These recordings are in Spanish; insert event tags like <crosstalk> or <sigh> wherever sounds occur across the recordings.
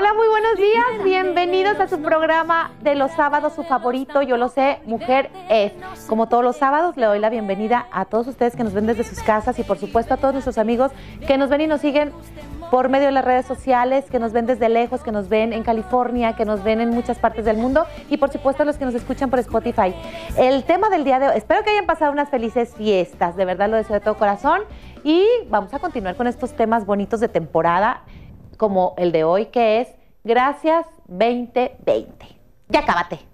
Hola, muy buenos días. Bienvenidos a su programa de los sábados, su favorito, yo lo sé, Mujer es. Como todos los sábados, le doy la bienvenida a todos ustedes que nos ven desde sus casas y por supuesto a todos nuestros amigos que nos ven y nos siguen por medio de las redes sociales, que nos ven desde lejos, que nos ven en California, que nos ven en muchas partes del mundo y por supuesto a los que nos escuchan por Spotify. El tema del día de hoy, espero que hayan pasado unas felices fiestas, de verdad lo deseo de todo corazón y vamos a continuar con estos temas bonitos de temporada como el de hoy que es Gracias 2020. Ya acábate.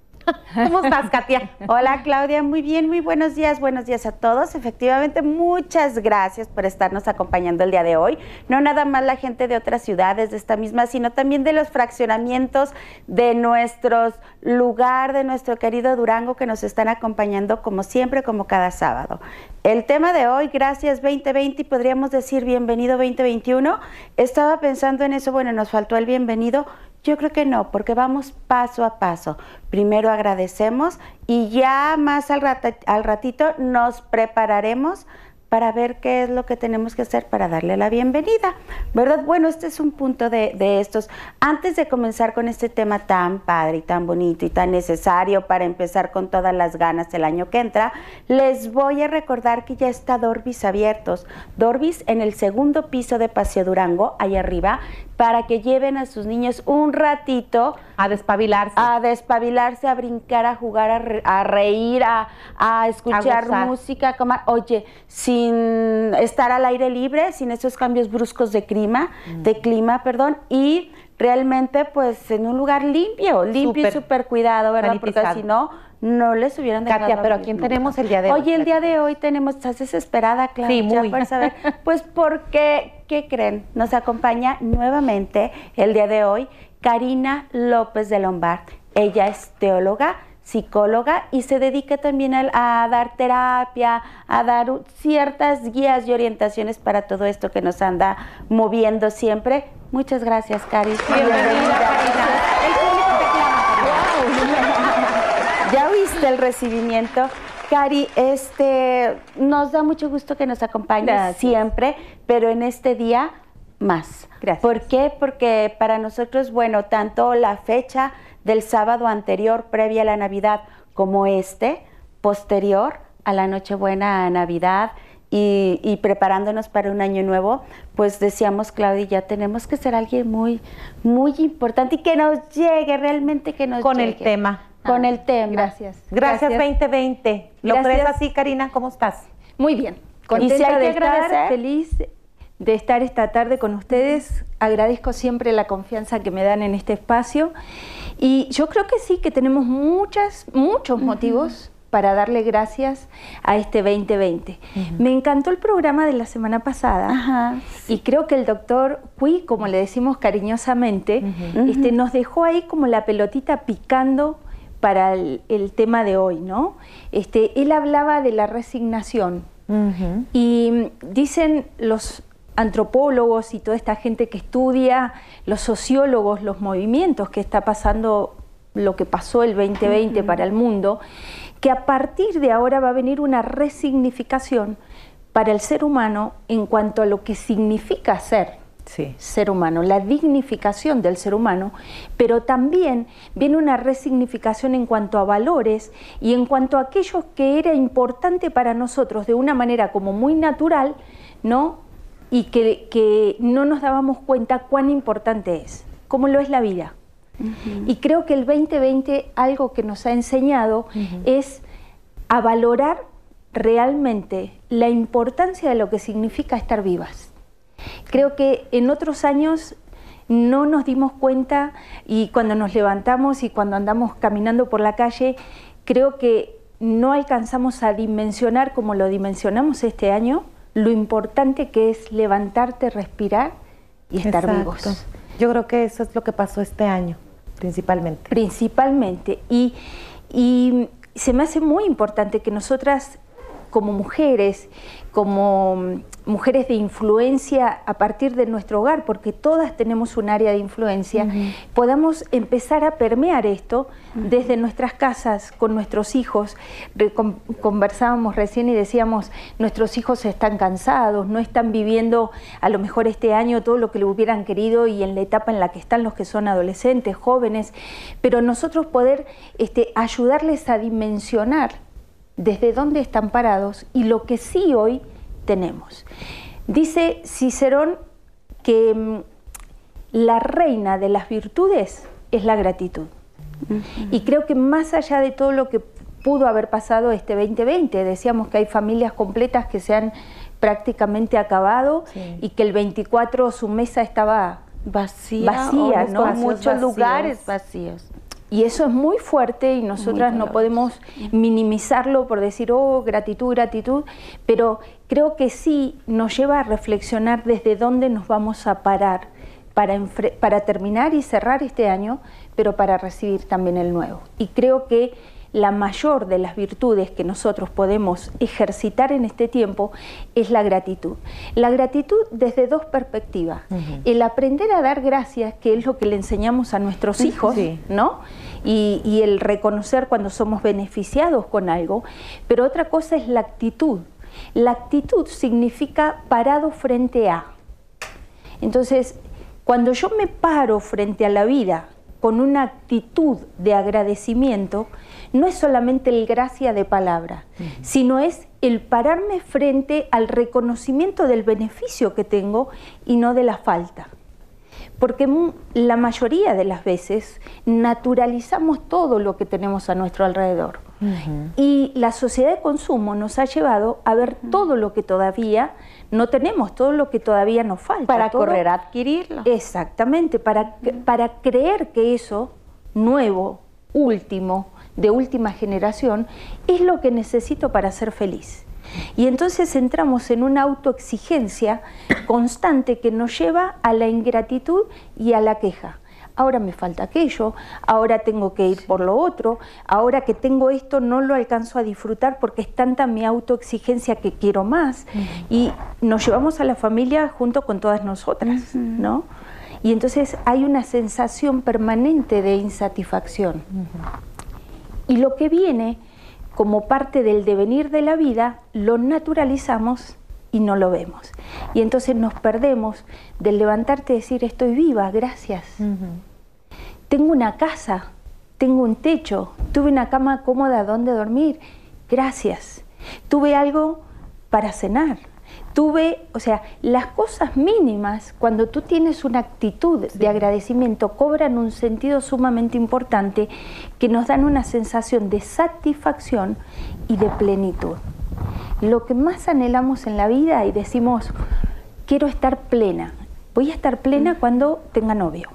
¿Cómo estás, Katia? Hola, Claudia. Muy bien, muy buenos días. Buenos días a todos. Efectivamente, muchas gracias por estarnos acompañando el día de hoy. No nada más la gente de otras ciudades de esta misma, sino también de los fraccionamientos de nuestros lugar, de nuestro querido Durango, que nos están acompañando como siempre, como cada sábado. El tema de hoy, gracias 2020 y podríamos decir bienvenido 2021. Estaba pensando en eso, bueno, nos faltó el bienvenido yo creo que no, porque vamos paso a paso. Primero agradecemos y ya más al, ratito nos prepararemos para ver qué es lo que tenemos que hacer para darle la bienvenida, ¿verdad? Bueno, este es un punto de, estos. Antes de comenzar con este tema tan padre y tan bonito y tan necesario para empezar con todas las ganas el año que entra, les voy a recordar que ya está Dorbis abiertos. Dorbis en el segundo piso de Paseo Durango, ahí arriba, para que lleven a sus niños un ratito a despabilarse. A despabilarse, a brincar, a jugar, a, reír, a, escuchar música. Como, oye, sin estar al aire libre, sin esos cambios bruscos de clima, mm. de clima, perdón, y realmente pues en un lugar limpio, limpio y súper cuidado, ¿verdad? Porque si no, no les hubieran dejado. Katia, pero ¿a quién tenemos el día de hoy? Oye, el día de hoy tenemos, estás desesperada, claro. Sí, muy. saber. <laughs> pues porque, ¿qué creen? Nos acompaña nuevamente el día de hoy Karina López de Lombard. Ella es teóloga, psicóloga y se dedica también a, dar terapia, a dar ciertas guías y orientaciones para todo esto que nos anda moviendo siempre. Muchas gracias, Cari. Bienvenida, Karina. ¿Ya viste el recibimiento? Cari, este, nos da mucho gusto que nos acompañes siempre, pero en este día más. Gracias. ¿Por qué? Porque para nosotros, bueno, tanto la fecha del sábado anterior, previa a la Navidad, como este, posterior a la Nochebuena, a Navidad, y, preparándonos para un año nuevo, pues decíamos, Claudia, ya tenemos que ser alguien muy, muy importante y que nos llegue, realmente que nos Con llegue. el tema. Con el tema. Gracias. Gracias, 2020. ¿Lo crees así, Karina? ¿Cómo estás? Muy bien. Contenta de estar, feliz de estar esta tarde con ustedes. Agradezco siempre la confianza que me dan en este espacio. Y yo creo que sí, que tenemos muchas, muchos motivos para darle gracias a este 2020. Me encantó el programa de la semana pasada y creo que el doctor Cui, como le decimos cariñosamente, este, nos dejó ahí como la pelotita picando para el, tema de hoy, ¿no? Este, él hablaba de la resignación. Y dicen los antropólogos y toda esta gente que estudia, los sociólogos, los movimientos que está pasando, lo que pasó el 2020 para el mundo, que a partir de ahora va a venir una resignificación para el ser humano en cuanto a lo que significa ser ser humano, la dignificación del ser humano, pero también viene una resignificación en cuanto a valores y en cuanto a aquello que era importante para nosotros de una manera como muy natural, ¿no? y que, no nos dábamos cuenta cuán importante es, como lo es la vida. Y creo que el 2020 algo que nos ha enseñado es a valorar realmente la importancia de lo que significa estar vivas. Creo que en otros años no nos dimos cuenta y cuando nos levantamos y cuando andamos caminando por la calle, creo que no alcanzamos a dimensionar como lo dimensionamos este año lo importante que es levantarte, respirar y estar vivos. Yo creo que eso es lo que pasó este año, principalmente. Principalmente. Y, y se me hace muy importante que nosotras como mujeres, como mm, mujeres de influencia a partir de nuestro hogar, porque todas tenemos un área de influencia, podamos empezar a permear esto desde nuestras casas, con nuestros hijos. conversábamos recién y decíamos, nuestros hijos están cansados, no están viviendo a lo mejor este año todo lo que le hubieran querido y en la etapa en la que están los que son adolescentes, jóvenes, pero nosotros poder este, ayudarles a dimensionar desde dónde están parados y lo que sí hoy tenemos. Dice Cicerón que mm, la reina de las virtudes es la gratitud. Y creo que más allá de todo lo que pudo haber pasado este 2020, decíamos que hay familias completas que se han prácticamente acabado y que el 24 su mesa estaba vacía, vacía ¿no? muchos lugares vacíos. Y eso es muy fuerte y nosotras no podemos minimizarlo por decir, oh, gratitud, gratitud, pero creo que sí nos lleva a reflexionar desde dónde nos vamos a parar para, para terminar y cerrar este año, pero para recibir también el nuevo. Y creo que la mayor de las virtudes que nosotros podemos ejercitar en este tiempo es la gratitud. La gratitud desde dos perspectivas. El aprender a dar gracias, que es lo que le enseñamos a nuestros hijos, ¿no? Y, y el reconocer cuando somos beneficiados con algo. Pero otra cosa es la actitud. La actitud significa parado frente a. Entonces, cuando yo me paro frente a la vida con una actitud de agradecimiento, no es solamente el gracia de palabra, sino es el pararme frente al reconocimiento del beneficio que tengo y no de la falta. Porque la mayoría de las veces naturalizamos todo lo que tenemos a nuestro alrededor. Y la sociedad de consumo nos ha llevado a ver todo lo que todavía no tenemos, todo lo que todavía nos falta. Para correr a adquirirlo. Exactamente, para, para creer que eso nuevo, último, de última generación, es lo que necesito para ser feliz. Y entonces entramos en una autoexigencia constante que nos lleva a la ingratitud y a la queja. Ahora me falta aquello, ahora tengo que ir por lo otro, ahora que tengo esto no lo alcanzo a disfrutar porque es tanta mi autoexigencia que quiero más. Y nos llevamos a la familia junto con todas nosotras, ¿no? Y entonces hay una sensación permanente de insatisfacción. Y lo que viene como parte del devenir de la vida, lo naturalizamos y no lo vemos. Y entonces nos perdemos del levantarte y decir, estoy viva, gracias. Tengo una casa, tengo un techo, tuve una cama cómoda donde dormir, gracias. Tuve algo para cenar, tuve, o sea, las cosas mínimas, cuando tú tienes una actitud de agradecimiento, cobran un sentido sumamente importante que nos dan una sensación de satisfacción y de plenitud. Lo que más anhelamos en la vida y decimos, quiero estar plena, voy a estar plena mm. cuando tenga novio.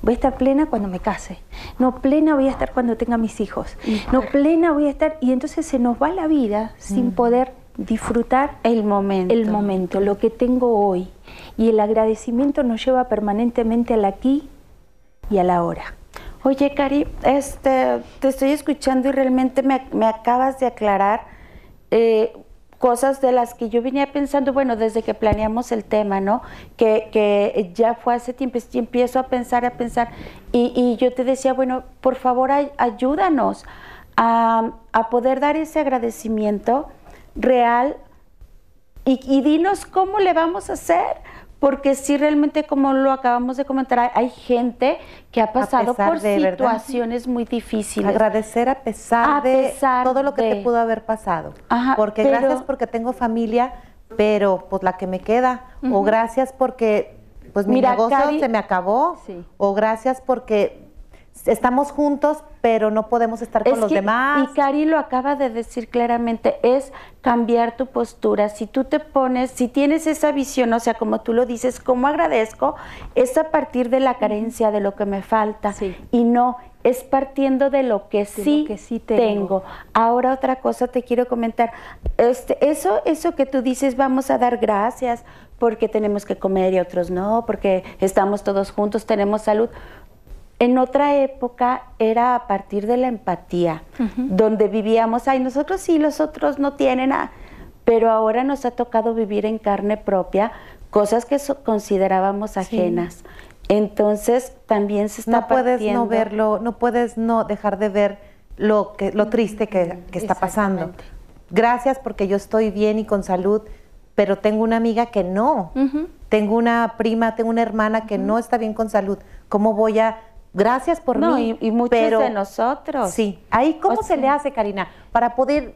Voy a estar plena cuando me case. No, plena voy a estar cuando tenga mis hijos. No, plena voy a estar. Y entonces se nos va la vida sin mm. poder disfrutar el momento. el momento, lo que tengo hoy. Y el agradecimiento nos lleva permanentemente al aquí y a la hora. Oye, Cari, este, te estoy escuchando y realmente me, acabas de aclarar eh, cosas de las que yo venía pensando, bueno, desde que planeamos el tema, ¿no? Que, ya fue hace tiempo, y empiezo a pensar, a pensar, y, yo te decía, bueno, por favor, ayúdanos a, a poder dar ese agradecimiento real. Y, dinos cómo le vamos a hacer, porque si realmente como lo acabamos de comentar, hay, gente que ha pasado por situaciones muy difíciles. Agradecer a pesar de todo lo que te pudo haber pasado. porque gracias porque tengo familia, pero pues la que me queda, o gracias porque pues mi negocio se me acabó, o gracias porque estamos juntos, pero no podemos estar con los demás. Y Cari lo acaba de decir claramente, es cambiar tu postura. Si tú te pones, si tienes esa visión, o sea, como tú lo dices, como agradezco, es a partir de la carencia, de lo que me falta. Y no, es partiendo de lo que, sí, que sí tengo. Ahora otra cosa te quiero comentar. Este, eso, eso que tú dices, vamos a dar gracias porque tenemos que comer y otros no, porque estamos todos juntos, tenemos salud. En otra época era a partir de la empatía, donde vivíamos, ay, nosotros sí, los otros no tienen nada. pero ahora nos ha tocado vivir en carne propia cosas que considerábamos ajenas. Entonces también se está no puedes no verlo, no puedes no dejar de ver lo que lo triste que, está pasando. Gracias porque yo estoy bien y con salud, pero tengo una amiga que no. Tengo una prima, tengo una hermana que no está bien con salud. ¿Cómo voy a gracias por mí. Y, y muchos de nosotros. Sí. Ahí, ¿cómo se le hace, Karina, para poder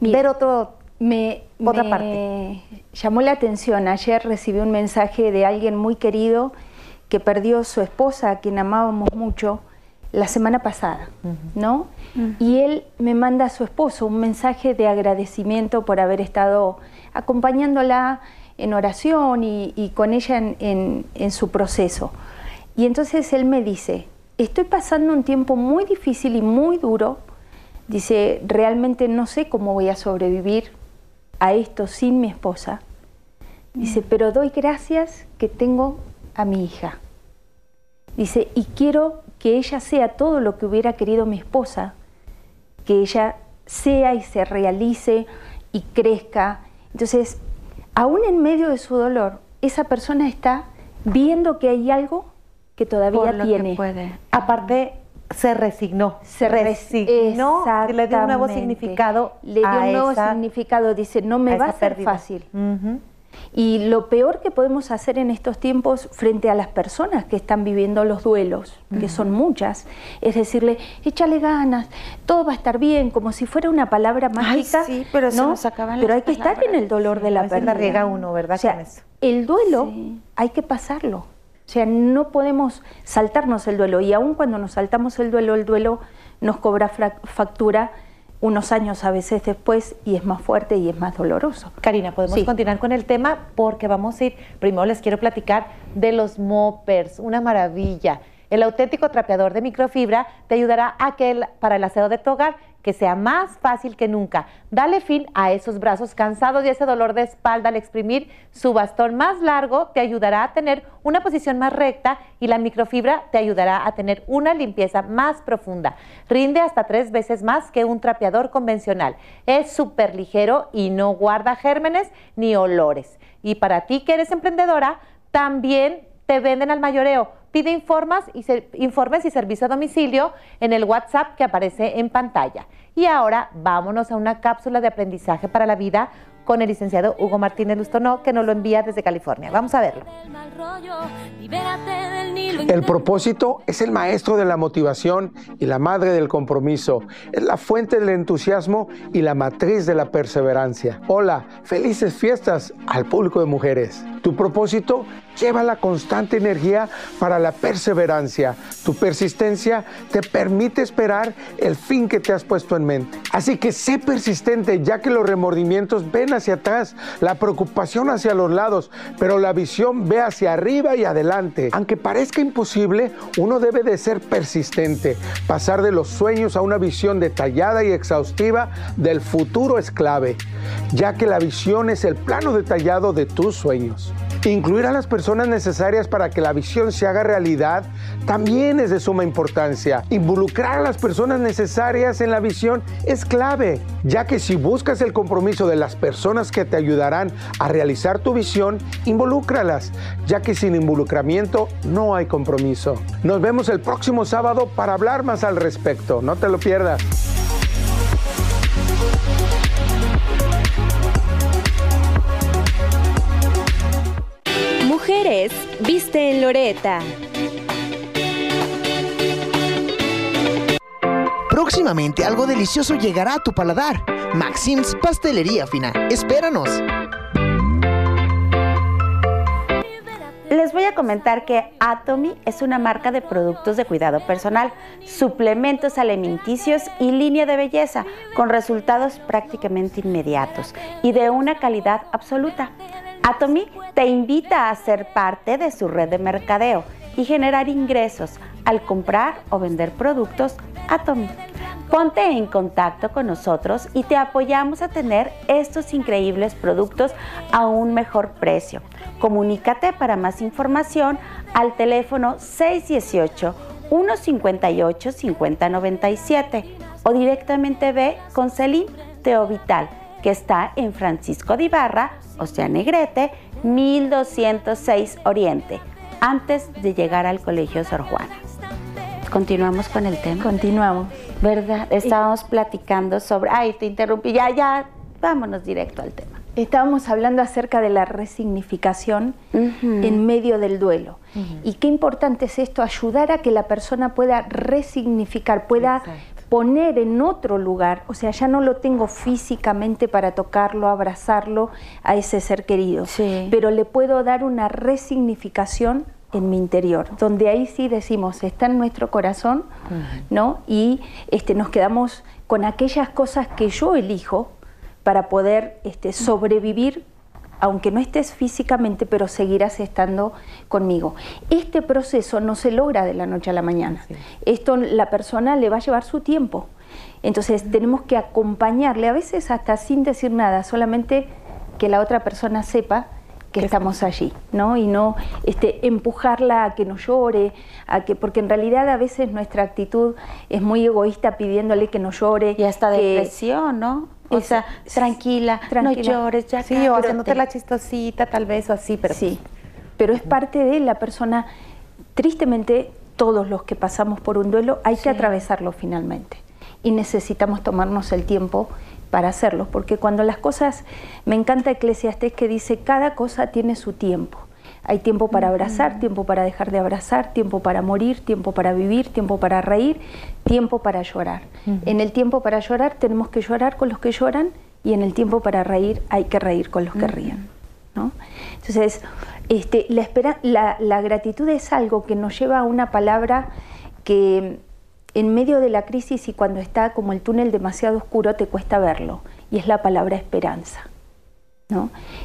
ver otro, me, otra parte? Llamó la atención. Ayer recibí un mensaje de alguien muy querido que perdió su esposa, a quien amábamos mucho, la semana pasada, ¿no? Y él me manda a su esposo un mensaje de agradecimiento por haber estado acompañándola en oración y, con ella en, en su proceso. Y entonces él me dice, estoy pasando un tiempo muy difícil y muy duro. Dice, realmente no sé cómo voy a sobrevivir a esto sin mi esposa. Dice, mm. pero doy gracias que tengo a mi hija. Dice, y quiero que ella sea todo lo que hubiera querido mi esposa, que ella sea y se realice y crezca. Entonces, aún en medio de su dolor, esa persona está viendo que hay algo que todavía tiene. puede. Aparte, se resignó. Se resignó, le dio un nuevo significado. Le dio un nuevo significado, dice, no me va a ser fácil. Y lo peor que podemos hacer en estos tiempos frente a las personas que están viviendo los duelos, que son muchas, es decirle, échale ganas, todo va a estar bien, como si fuera una palabra mágica. sí, pero ¿no? Pero hay que estar en el dolor de la pérdida. riega uno, ¿verdad? el duelo hay que pasarlo. O sea, no podemos saltarnos el duelo y aun cuando nos saltamos el duelo, el duelo nos cobra factura unos años a veces después y es más fuerte y es más doloroso. Karina, podemos continuar con el tema porque vamos a ir, primero les quiero platicar de los moppers, una maravilla. El auténtico trapeador de microfibra te ayudará a que para el aseo de tu hogar que sea más fácil que nunca. Dale fin a esos brazos cansados y ese dolor de espalda al exprimir su bastón más largo te ayudará a tener una posición más recta y la microfibra te ayudará a tener una limpieza más profunda. Rinde hasta tres veces más que un trapeador convencional. Es súper ligero y no guarda gérmenes ni olores. Y para ti que eres emprendedora, también te venden al mayoreo Pide informes y, informes y servicio a domicilio en el WhatsApp que aparece en pantalla. Y ahora vámonos a una cápsula de aprendizaje para la vida con el licenciado Hugo Martínez Lustonó, que nos lo envía desde California. Vamos a verlo. El propósito es el maestro de la motivación y la madre del compromiso. Es la fuente del entusiasmo y la matriz de la perseverancia. Hola, felices fiestas al público de mujeres. Tu propósito lleva la constante energía para la perseverancia. Tu persistencia te permite esperar el fin que te has puesto en mente. Así que sé persistente ya que los remordimientos ven hacia atrás, la preocupación hacia los lados, pero la visión ve hacia arriba y adelante. Aunque parezca imposible, uno debe de ser persistente. Pasar de los sueños a una visión detallada y exhaustiva del futuro es clave, ya que la visión es el plano detallado de tus sueños. Incluir a las personas necesarias para que la visión se haga realidad también es de suma importancia. Involucrar a las personas necesarias en la visión es clave, ya que si buscas el compromiso de las personas que te ayudarán a realizar tu visión, involúcralas, ya que sin involucramiento no hay compromiso. Nos vemos el próximo sábado para hablar más al respecto. No te lo pierdas. Viste en Loreta. Próximamente algo delicioso llegará a tu paladar. Maxim's Pastelería Fina. Espéranos. Les voy a comentar que Atomy es una marca de productos de cuidado personal, suplementos alimenticios y línea de belleza con resultados prácticamente inmediatos y de una calidad absoluta. Atomy te invita a ser parte de su red de mercadeo y generar ingresos al comprar o vender productos Atomy. Ponte en contacto con nosotros y te apoyamos a tener estos increíbles productos a un mejor precio. Comunícate para más información al teléfono 618 158 5097 o directamente ve con Celine Teovital que está en Francisco de Ibarra, o sea, Negrete, 1206 Oriente, antes de llegar al Colegio Sor Juana. Continuamos con el tema. Continuamos. ¿Verdad? Estábamos platicando sobre... Ay, te interrumpí. Ya, ya, vámonos directo al tema. Estábamos hablando acerca de la resignificación en medio del duelo. Y qué importante es esto, ayudar a que la persona pueda resignificar, pueda poner en otro lugar, o sea, ya no lo tengo físicamente para tocarlo, abrazarlo a ese ser querido, pero le puedo dar una resignificación en mi interior, donde ahí sí decimos, está en nuestro corazón, ¿no? Y este, nos quedamos con aquellas cosas que yo elijo para poder este, sobrevivir aunque no estés físicamente, pero seguirás estando conmigo. Este proceso no se logra de la noche a la mañana. Esto la persona le va a llevar su tiempo. Entonces tenemos que acompañarle, a veces hasta sin decir nada, solamente que la otra persona sepa que estamos allí, ¿no? Y no este, empujarla a que no llore, a que, porque en realidad a veces nuestra actitud es muy egoísta pidiéndole que no llore. Y hasta depresión, ¿no? O sea, tranquila, no llores, ya Sí, o haciéndote la chistosita tal vez o así, pero... Sí, pero es parte de la persona, tristemente todos los que pasamos por un duelo hay que atravesarlo finalmente. Y necesitamos tomarnos el tiempo para hacerlo, porque cuando las cosas, me encanta Eclesiastés que dice, cada cosa tiene su tiempo. Hay tiempo para abrazar, tiempo para dejar de abrazar, tiempo para morir, tiempo para vivir, tiempo para reír, tiempo para llorar. En el tiempo para llorar tenemos que llorar con los que lloran y en el tiempo para reír hay que reír con los que ríen. ¿no? Entonces, este, la, espera, la, la gratitud es algo que nos lleva a una palabra que en medio de la crisis y cuando está como el túnel demasiado oscuro te cuesta verlo, y es la palabra esperanza.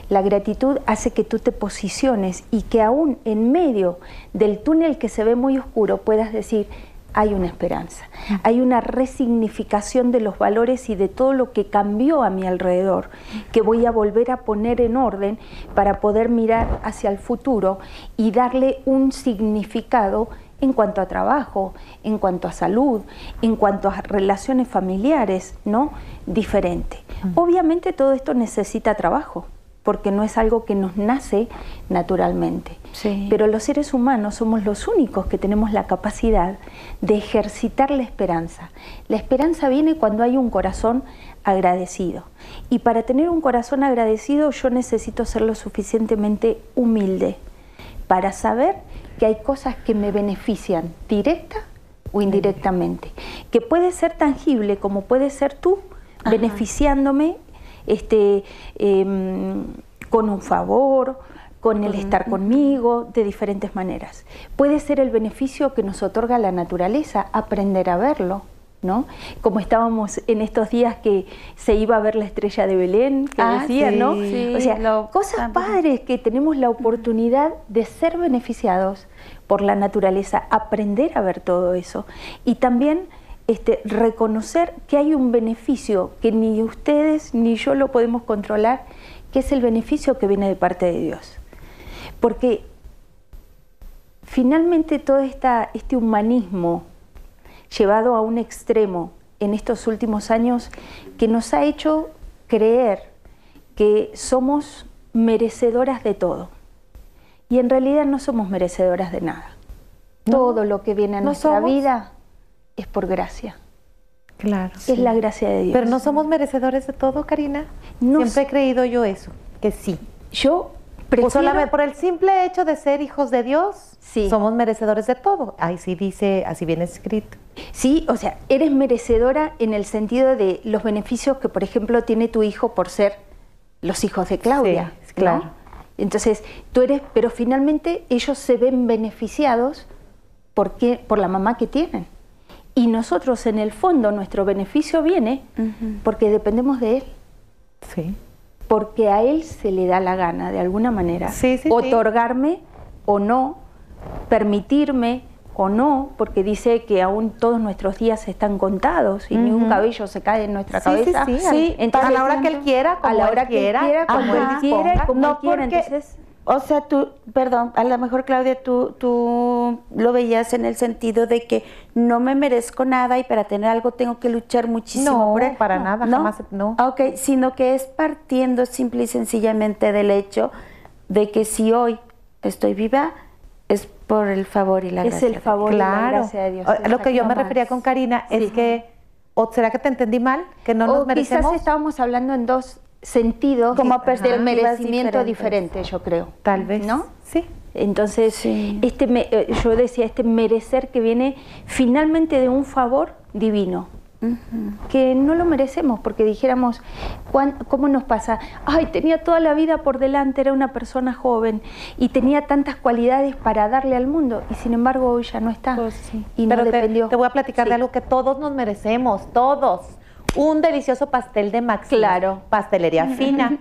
La gratitud hace que tú te posiciones y que aún en medio del túnel que se ve muy oscuro puedas decir, hay una esperanza, hay una resignificación de los valores y de todo lo que cambió a mi alrededor, que voy a volver a poner en orden para poder mirar hacia el futuro y darle un significado en cuanto a trabajo, en cuanto a salud, en cuanto a relaciones familiares, ¿no? Diferente. Obviamente todo esto necesita trabajo, porque no es algo que nos nace naturalmente. Pero los seres humanos somos los únicos que tenemos la capacidad de ejercitar la esperanza. La esperanza viene cuando hay un corazón agradecido. Y para tener un corazón agradecido yo necesito ser lo suficientemente humilde para saber que hay cosas que me benefician directa o indirectamente, que puede ser tangible como puede ser tú beneficiándome este, em, con un favor, con el estar conmigo, de diferentes maneras. Puede ser el beneficio que nos otorga la naturaleza, aprender a verlo. ¿No? Como estábamos en estos días que se iba a ver la estrella de Belén, que ah, decía, ¿no? o sea, cosas padres que tenemos la oportunidad de ser beneficiados por la naturaleza, aprender a ver todo eso y también este, reconocer que hay un beneficio que ni ustedes ni yo lo podemos controlar, que es el beneficio que viene de parte de Dios. Porque finalmente todo esta, este humanismo llevado a un extremo en estos últimos años que nos ha hecho creer que somos merecedoras de todo. Y en realidad no somos merecedoras de nada. Todo lo que viene a nuestra vida es por gracia. Claro. Es la gracia de Dios. Pero no somos merecedores de todo, Karina. Siempre he creído yo eso, que sí. Yo prefiero... solamente por el simple hecho de ser hijos de Dios, sí. somos merecedores de todo. Ahí sí dice, así viene escrito. Sí, o sea, eres merecedora en el sentido de los beneficios que, por ejemplo, tiene tu hijo por ser los hijos de Claudia. claro. Entonces, tú eres, pero finalmente ellos se ven beneficiados porque, por la mamá que tienen. Y nosotros, en el fondo, nuestro beneficio viene porque dependemos de él. Sí. Porque a él se le da la gana, de alguna manera, otorgarme o no, permitirme o no, porque dice que aún todos nuestros días están contados y ni un cabello se cae en nuestra cabeza. Sí, sí, a la hora que él quiera, a la hora que él quiera, como él quiera, como no quiera. Entonces, O sea, tú, perdón, a lo mejor Claudia, tú, tú lo veías en el sentido de que no me merezco nada y para tener algo tengo que luchar muchísimo. No, para nada, ¿no? jamás, no. Ok, sino que es partiendo simple y sencillamente del hecho de que si hoy estoy viva, es por el favor y la es gracia. Es el favor y la gracia de Dios. Lo que yo me refería con Karina es que, ¿o será que te entendí mal? Que no nos merecemos. Quizás estábamos hablando en dos sentidos como del merecimiento diferente, yo creo. Tal vez. ¿No? Sí. Entonces, este eh, yo decía, este merecer que viene finalmente de un favor divino que no lo merecemos, porque dijéramos, ¿cómo nos pasa? Ay, tenía toda la vida por delante, era una persona joven y tenía tantas cualidades para darle al mundo y sin embargo hoy ya no está. Pues y Pero te, voy a platicar de algo que todos nos merecemos, todos. Un delicioso pastel de Max. Claro. Pastelería fina.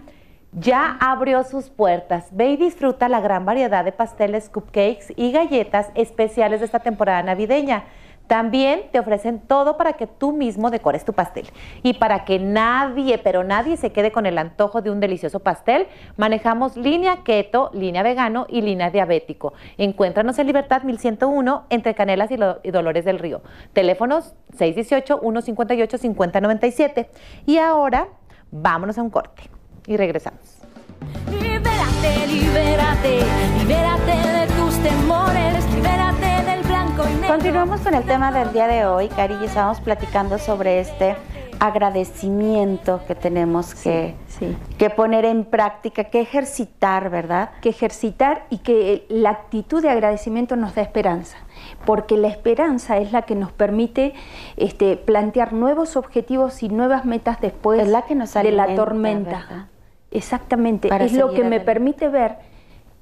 ya abrió sus puertas. Ve y disfruta la gran variedad de pasteles, cupcakes y galletas especiales de esta temporada navideña. También te ofrecen todo para que tú mismo decores tu pastel. Y para que nadie, pero nadie se quede con el antojo de un delicioso pastel, manejamos línea keto, línea vegano y línea diabético. Encuéntranos en Libertad 1101 entre Canelas y, Dolores del Río. Teléfonos 618-158-5097. Y ahora vámonos a un corte y regresamos. Libérate, libérate, libérate de tus temores, Continuamos con el tema del día de hoy, Cari, y estábamos platicando sobre este agradecimiento que tenemos que, que poner en práctica, que ejercitar, ¿verdad? Que ejercitar y que la actitud de agradecimiento nos da esperanza, porque la esperanza es la que nos permite este, plantear nuevos objetivos y nuevas metas después de la tormenta. Exactamente, es lo que me permite ver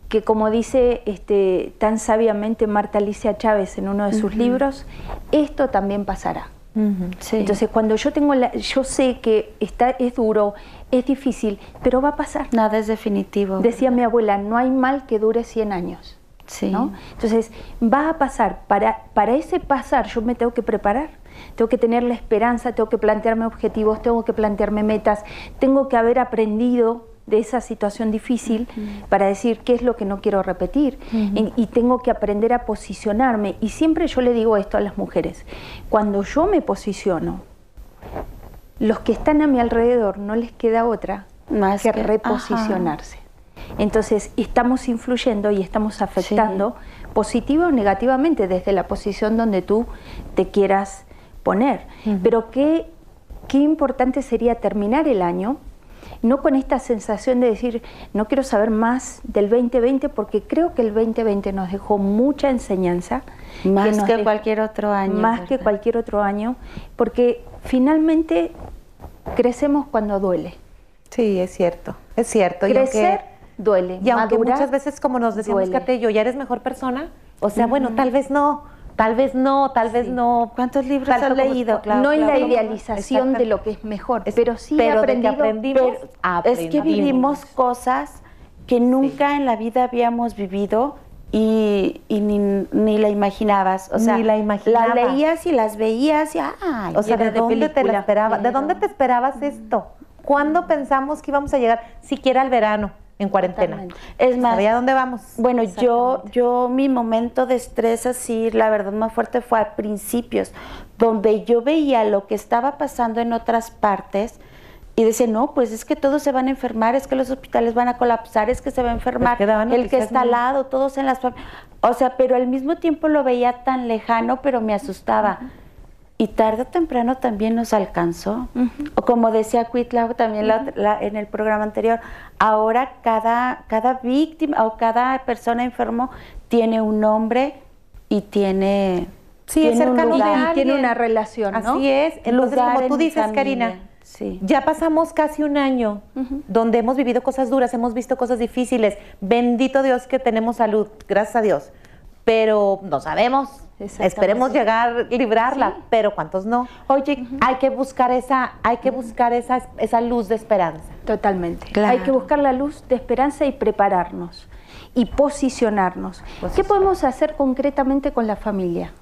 que como dice este, tan sabiamente Marta Alicia Chávez en uno de sus libros, esto también pasará. Entonces, cuando yo tengo la, yo sé que está, es duro, es difícil, pero va a pasar. Nada es definitivo. Decía mi abuela, no hay mal que dure 100 años. Sí. Entonces, va a pasar. Para, para ese pasar yo me tengo que preparar. Tengo que tener la esperanza, tengo que plantearme objetivos, tengo que plantearme metas, tengo que haber aprendido de esa situación difícil para decir qué es lo que no quiero repetir. Y, tengo que aprender a posicionarme. Y siempre yo le digo esto a las mujeres, cuando yo me posiciono, los que están a mi alrededor no les queda otra más que, reposicionarse. Entonces estamos influyendo y estamos afectando positiva o negativamente desde la posición donde tú te quieras poner. Pero qué, qué importante sería terminar el año no con esta sensación de decir, no quiero saber más del 2020 porque creo que el 2020 nos dejó mucha enseñanza. Más que, cualquier otro año. Más que cualquier otro año, porque finalmente crecemos cuando duele. Sí, es cierto, es cierto. Crecer duele. Y aunque muchas veces, como nos decíamos, Kate yo, ¿ya eres mejor persona? O sea, bueno, tal vez no Tal vez no, tal vez no. ¿Cuántos libros has leído? no en la idealización de lo que es mejor, pero sí pero aprendimos. es que vivimos cosas que nunca en la vida habíamos vivido y, ni, la imaginabas. O sea, ni la imaginabas. La leías y las veías y ay, O sea, ¿de, dónde te la esperabas? ¿De dónde te esperabas esto? ¿Cuándo pensamos que íbamos a llegar siquiera al verano? En cuarentena. Es más, ¿a dónde vamos? Bueno, yo, yo mi momento de estrés así, la verdad más fuerte fue a principios, donde yo veía lo que estaba pasando en otras partes y decía, no, pues es que todos se van a enfermar, es que los hospitales van a colapsar, es que se va a enfermar el que está al lado, todos en las... O sea, pero al mismo tiempo lo veía tan lejano, pero me asustaba y tarde o temprano también nos alcanzó. O como decía Cuitla también en el programa anterior, ahora cada, cada víctima o cada persona enfermo tiene un nombre y tiene, sí, tiene, y tiene una relación. ¿no? Así es. Entonces, como tú dices, Karina, ya pasamos casi un año donde hemos vivido cosas duras, hemos visto cosas difíciles. Bendito Dios que tenemos salud, gracias a Dios. Pero no sabemos Esperemos llegar, librarla, pero ¿cuántos no? Oye, hay que buscar esa, hay que buscar esa, esa luz de esperanza. Totalmente. Hay que buscar la luz de esperanza y prepararnos y posicionarnos. ¿Qué podemos hacer concretamente con la familia?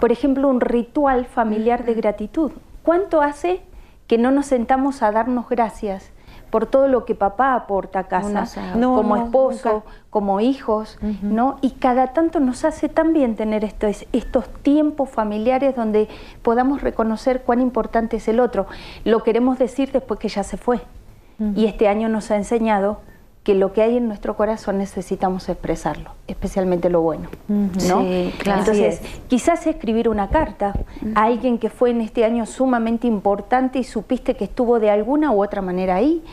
Por ejemplo, un ritual familiar de gratitud. ¿Cuánto hace que no nos sentamos a darnos gracias por todo lo que papá aporta a casa, como esposo, como hijos, ¿no? Y cada tanto nos hace también tener estos, estos tiempos familiares donde podamos reconocer cuán importante es el otro. Lo queremos decir después que ya se fue. Y este año nos ha enseñado que lo que hay en nuestro corazón necesitamos expresarlo, especialmente lo bueno, ¿no? Entonces, quizás escribir una carta a alguien que fue en este año sumamente importante y supiste que estuvo de alguna u otra manera ahí,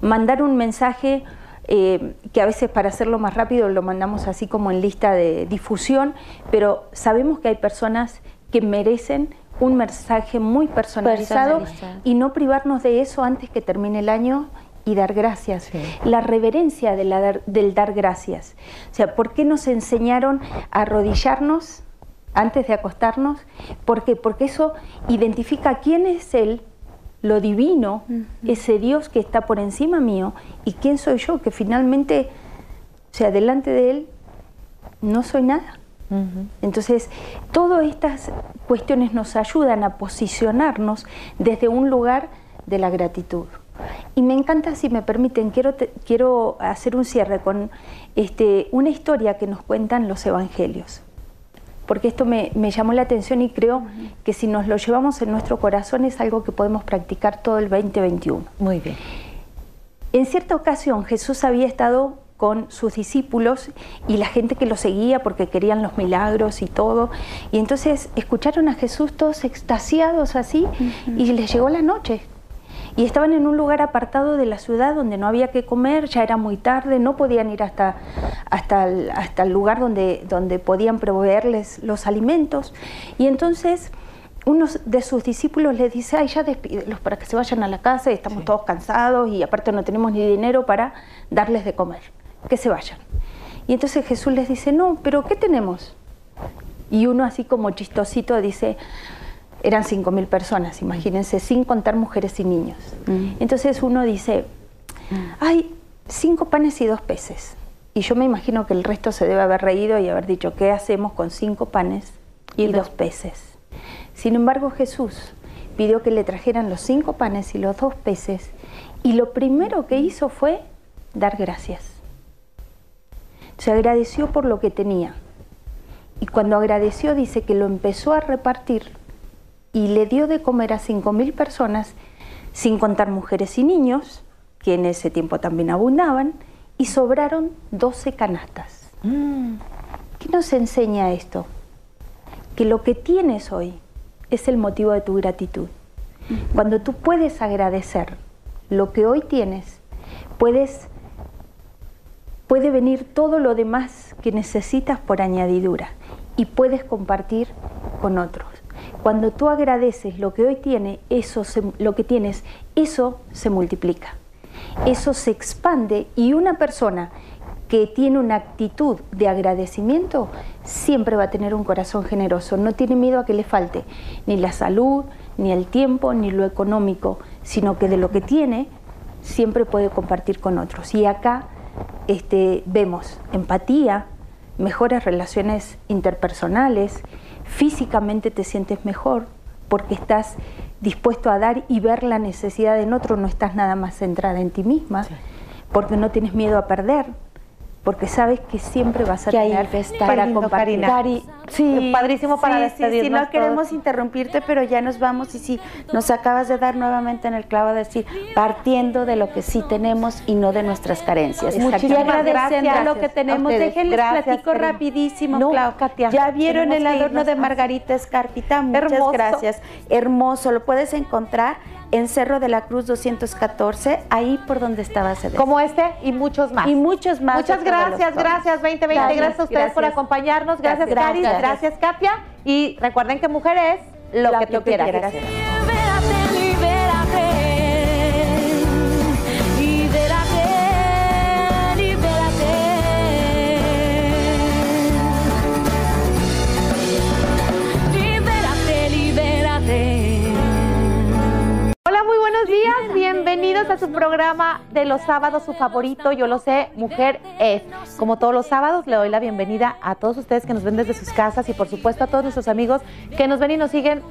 mandar un mensaje eh, que a veces para hacerlo más rápido lo mandamos así como en lista de difusión, pero sabemos que hay personas que merecen un mensaje muy personalizado, y no privarnos de eso antes que termine el año y dar gracias. La reverencia de la del dar gracias. O sea, ¿por qué nos enseñaron a arrodillarnos antes de acostarnos? ¿Por qué? Porque eso identifica quién es Él, lo divino, ese Dios que está por encima mío, y quién soy yo, que finalmente, o sea, delante de Él no soy nada. Entonces, todas estas cuestiones nos ayudan a posicionarnos desde un lugar de la gratitud. Y me encanta, si me permiten, quiero, quiero hacer un cierre con este, una historia que nos cuentan los evangelios. Porque esto me, llamó la atención y creo que si nos lo llevamos en nuestro corazón es algo que podemos practicar todo el 2021. Muy bien. En cierta ocasión Jesús había estado con sus discípulos y la gente que lo seguía porque querían los milagros y todo. Y entonces escucharon a Jesús todos extasiados así y les llegó la noche y estaban en un lugar apartado de la ciudad donde no había que comer, ya era muy tarde, no podían ir hasta, hasta, el, hasta el lugar donde, donde podían proveerles los alimentos. Y entonces uno de sus discípulos les dice, ay, ya despídelos para que se vayan a la casa, y estamos todos cansados y aparte no tenemos ni dinero para darles de comer, que se vayan. Y entonces Jesús les dice, no, pero ¿qué tenemos? Y uno así como chistosito dice, eran 5.000 personas, imagínense, sin contar mujeres y niños. Mm. Entonces uno dice, hay cinco panes y dos peces. Y yo me imagino que el resto se debe haber reído y haber dicho, ¿qué hacemos con cinco panes y, dos peces? Sin embargo, Jesús pidió que le trajeran los cinco panes y los dos peces y lo primero que hizo fue dar gracias. Se agradeció por lo que tenía. Y cuando agradeció dice que lo empezó a repartir y le dio de comer a 5.000 personas, sin contar mujeres y niños, que en ese tiempo también abundaban, y sobraron 12 canastas. Mm. ¿Qué nos enseña esto? Que lo que tienes hoy es el motivo de tu gratitud. Cuando tú puedes agradecer lo que hoy tienes, puedes puede venir todo lo demás que necesitas por añadidura y puedes compartir con otros. Cuando tú agradeces lo que hoy tiene, eso lo que tienes, eso se multiplica. Eso se expande y una persona que tiene una actitud de agradecimiento siempre va a tener un corazón generoso, no tiene miedo a que le falte ni la salud, ni el tiempo, ni lo económico, sino que de lo que tiene siempre puede compartir con otros. Y acá este, vemos empatía, mejores relaciones interpersonales, físicamente te sientes mejor porque estás dispuesto a dar y ver la necesidad en otro, no estás nada más centrada en ti misma, porque no tienes miedo a perder, porque sabes que siempre vas a tener para compartir. sí, padrísimo para sí, sí, no queremos interrumpirte, pero ya nos vamos y si nos acabas de dar nuevamente en el clavo de decir, partiendo de lo que sí tenemos y no de nuestras carencias. Muchísimas gracias. lo que tenemos. Déjenles platico rapidísimo, Clau. Ya vieron el adorno de Margarita Escarpita, muchas gracias. Hermoso, lo puedes encontrar en Cerro de la Cruz 214, ahí por donde estaba Cedes. Como este y muchos más. Y muchos más. Muchas gracias, gracias 2020, gracias, a ustedes por acompañarnos, gracias, gracias Cari, gracias Katia y recuerden que mujer es lo, que, tú quieras. Días, bienvenidos a su programa de los sábados, su favorito, yo lo sé, Mujer es. Como todos los sábados, le doy la bienvenida a todos ustedes que nos ven desde sus casas y por supuesto a todos nuestros amigos que nos ven y nos siguen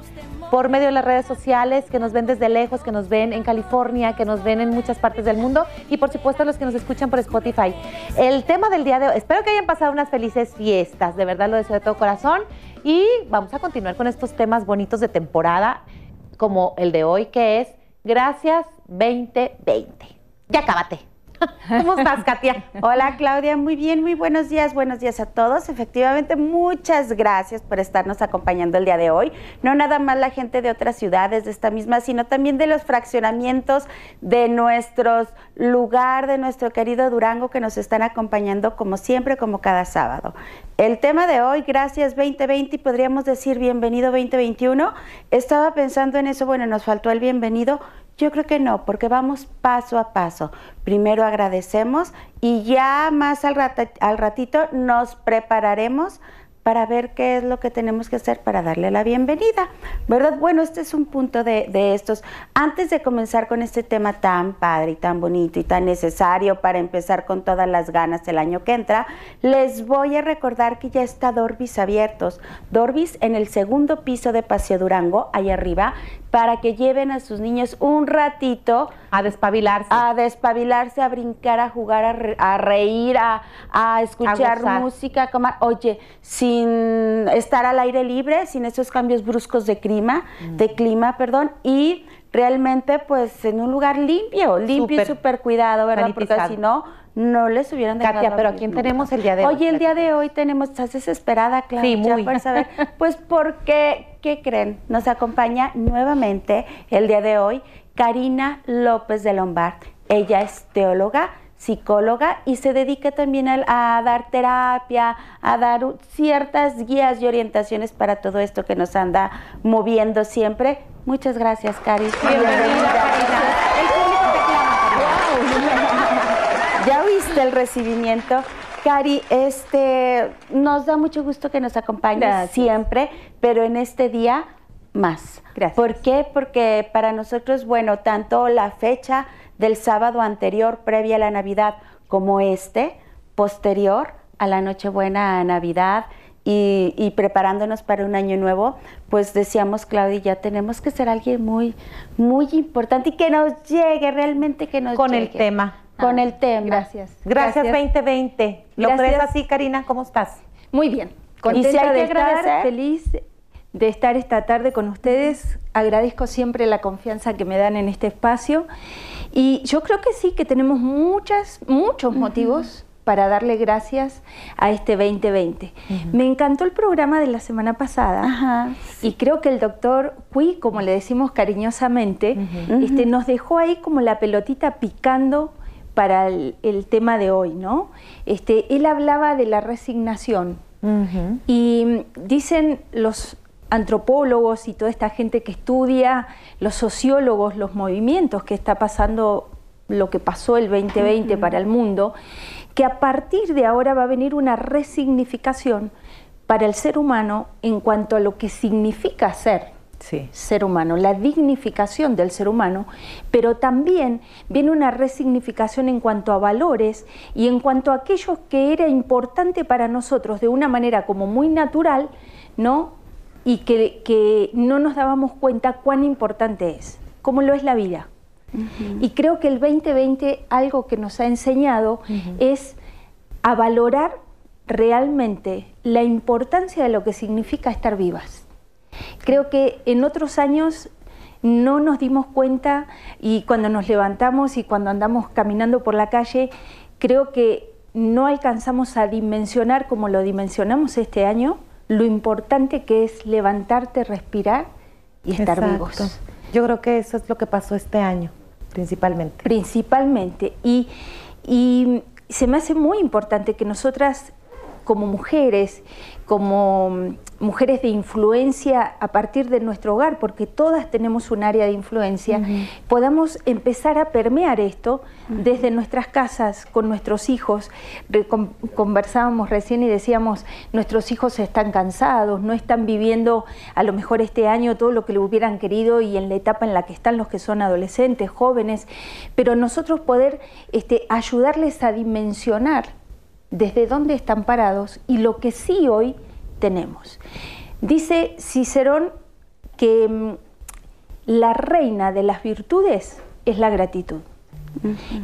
por medio de las redes sociales, que nos ven desde lejos, que nos ven en California, que nos ven en muchas partes del mundo y por supuesto los que nos escuchan por Spotify. El tema del día de hoy, espero que hayan pasado unas felices fiestas, de verdad lo deseo de todo corazón y vamos a continuar con estos temas bonitos de temporada como el de hoy que es Gracias 2020. Ya cábate. <laughs> ¿Cómo estás, Katia? Hola, Claudia. Muy bien, muy buenos días. Buenos días a todos. Efectivamente, muchas gracias por estarnos acompañando el día de hoy. No nada más la gente de otras ciudades de esta misma, sino también de los fraccionamientos de nuestros lugar, de nuestro querido Durango, que nos están acompañando como siempre, como cada sábado. El tema de hoy, gracias 2020 y podríamos decir bienvenido 2021. Estaba pensando en eso, bueno, nos faltó el bienvenido. Yo creo que no, porque vamos paso a paso. Primero agradecemos y ya más al, ratito nos prepararemos para ver qué es lo que tenemos que hacer para darle la bienvenida, ¿verdad? Bueno, este es un punto de, de, estos. Antes de comenzar con este tema tan padre y tan bonito y tan necesario para empezar con todas las ganas el año que entra, les voy a recordar que ya está Dorbis abiertos. Dorbis en el segundo piso de Paseo Durango, ahí arriba, para que lleven a sus niños un ratito a despabilarse, a despabilarse, a brincar, a jugar, a, re, a reír, a, a escuchar a música, a comer. Oye, sin estar al aire libre, sin esos cambios bruscos de clima, mm. de clima, perdón, y realmente pues en un lugar limpio, limpio super, y súper cuidado, ¿verdad? Porque si no, no les hubieran dejado. Katia, pero ¿a quién tenemos el día de hoy? Oye, el día de hoy tenemos, estás desesperada, Claudia, sí, muy. por saber. Pues porque, ¿qué creen? Nos acompaña nuevamente el día de hoy Karina López de Lombard. Ella es teóloga, psicóloga y se dedica también a, a, dar terapia, a dar ciertas guías y orientaciones para todo esto que nos anda moviendo siempre. Muchas gracias, Cari. Bienvenida, Karina. El público te clama, ya oíste el recibimiento. Cari, este, nos da mucho gusto que nos acompañes siempre, pero en este día más. Gracias. ¿Por qué? Porque para nosotros, bueno, tanto la fecha del sábado anterior, previa a la Navidad, como este, posterior a la Nochebuena, a Navidad, y, y, preparándonos para un año nuevo, pues decíamos, Claudia, ya tenemos que ser alguien muy, muy importante y que nos llegue, realmente que nos Con llegue. el tema. Con ah, el tema. Gracias. Gracias, gracias. 2020. ¿Lo gracias. crees así, Karina? ¿Cómo estás? Muy bien. Contenta y si hay de que agradecer, estar, feliz de estar esta tarde con ustedes. Agradezco siempre la confianza que me dan en este espacio. Y yo creo que sí, que tenemos muchas, muchos uh -huh. motivos para darle gracias a este 2020. Uh -huh. Me encantó el programa de la semana pasada Ajá, sí. y creo que el doctor Cui, como le decimos cariñosamente, uh -huh. este, nos dejó ahí como la pelotita picando para el, el, tema de hoy, ¿no? Este, él hablaba de la resignación uh -huh. y dicen los antropólogos y toda esta gente que estudia, los sociólogos, los movimientos que está pasando, lo que pasó el 2020 uh -huh. para el mundo, que a partir de ahora va a venir una resignificación para el ser humano en cuanto a lo que significa ser sí. ser humano, la dignificación del ser humano, pero también viene una resignificación en cuanto a valores y en cuanto a aquello que era importante para nosotros de una manera como muy natural, ¿no? Y que, que no nos dábamos cuenta cuán importante es, como lo es la vida. Uh -huh. Y creo que el 2020 algo que nos ha enseñado uh -huh. es a valorar realmente la importancia de lo que significa estar vivas. Creo que en otros años no nos dimos cuenta y cuando nos levantamos y cuando andamos caminando por la calle, creo que no alcanzamos a dimensionar como lo dimensionamos este año, lo importante que es levantarte, respirar y estar Exacto. vivos. Yo creo que eso es lo que pasó este año, principalmente. Principalmente. Y, y se me hace muy importante que nosotras como mujeres, como mujeres de influencia a partir de nuestro hogar, porque todas tenemos un área de influencia, uh -huh. podamos empezar a permear esto uh -huh. desde nuestras casas, con nuestros hijos. Con conversábamos recién y decíamos, nuestros hijos están cansados, no están viviendo a lo mejor este año todo lo que le hubieran querido y en la etapa en la que están los que son adolescentes, jóvenes, pero nosotros poder este, ayudarles a dimensionar desde dónde están parados y lo que sí hoy tenemos. Dice Cicerón que mm, la reina de las virtudes es la gratitud.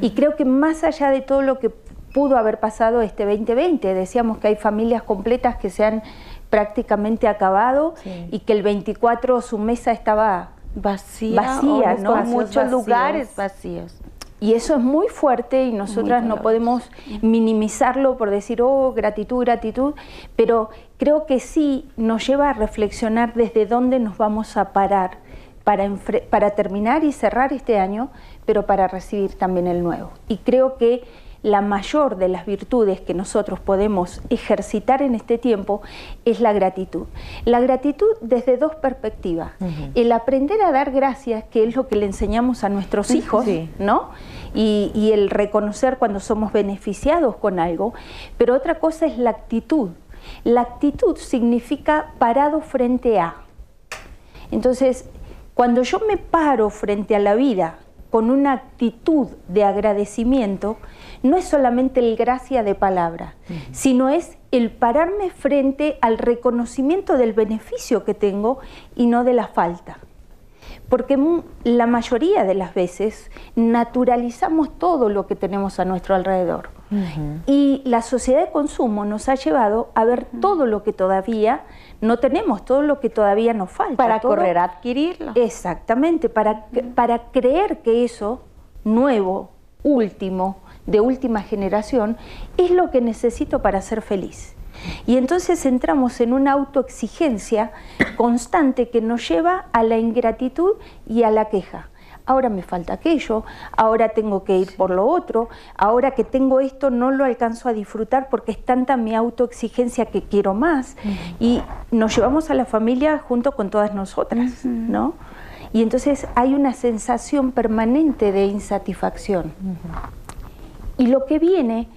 Y creo que más allá de todo lo que pudo haber pasado este 2020, decíamos que hay familias completas que se han prácticamente acabado y que el 24 su mesa estaba vacía, vacía ¿no? muchos lugares vacíos. Y eso es muy fuerte y nosotras no podemos minimizarlo por decir, oh, gratitud, gratitud, pero creo que sí nos lleva a reflexionar desde dónde nos vamos a parar para, para terminar y cerrar este año, pero para recibir también el nuevo. Y creo que la mayor de las virtudes que nosotros podemos ejercitar en este tiempo es la gratitud. La gratitud desde dos perspectivas. El aprender a dar gracias, que es lo que le enseñamos a nuestros hijos, ¿no? Y, y el reconocer cuando somos beneficiados con algo, pero otra cosa es la actitud. La actitud significa parado frente a. Entonces, cuando yo me paro frente a la vida con una actitud de agradecimiento, no es solamente el gracia de palabra, sino es el pararme frente al reconocimiento del beneficio que tengo y no de la falta. Porque la mayoría de las veces naturalizamos todo lo que tenemos a nuestro alrededor. Y la sociedad de consumo nos ha llevado a ver todo lo que todavía no tenemos, todo lo que todavía nos falta. Para correr a adquirirlo. Exactamente, para, para creer que eso nuevo, último, de última generación, es lo que necesito para ser feliz. Y entonces entramos en una autoexigencia constante que nos lleva a la ingratitud y a la queja. Ahora me falta aquello, ahora tengo que ir por lo otro, ahora que tengo esto no lo alcanzo a disfrutar porque es tanta mi autoexigencia que quiero más. Y nos llevamos a la familia junto con todas nosotras, ¿no? Y entonces hay una sensación permanente de insatisfacción. Y lo que viene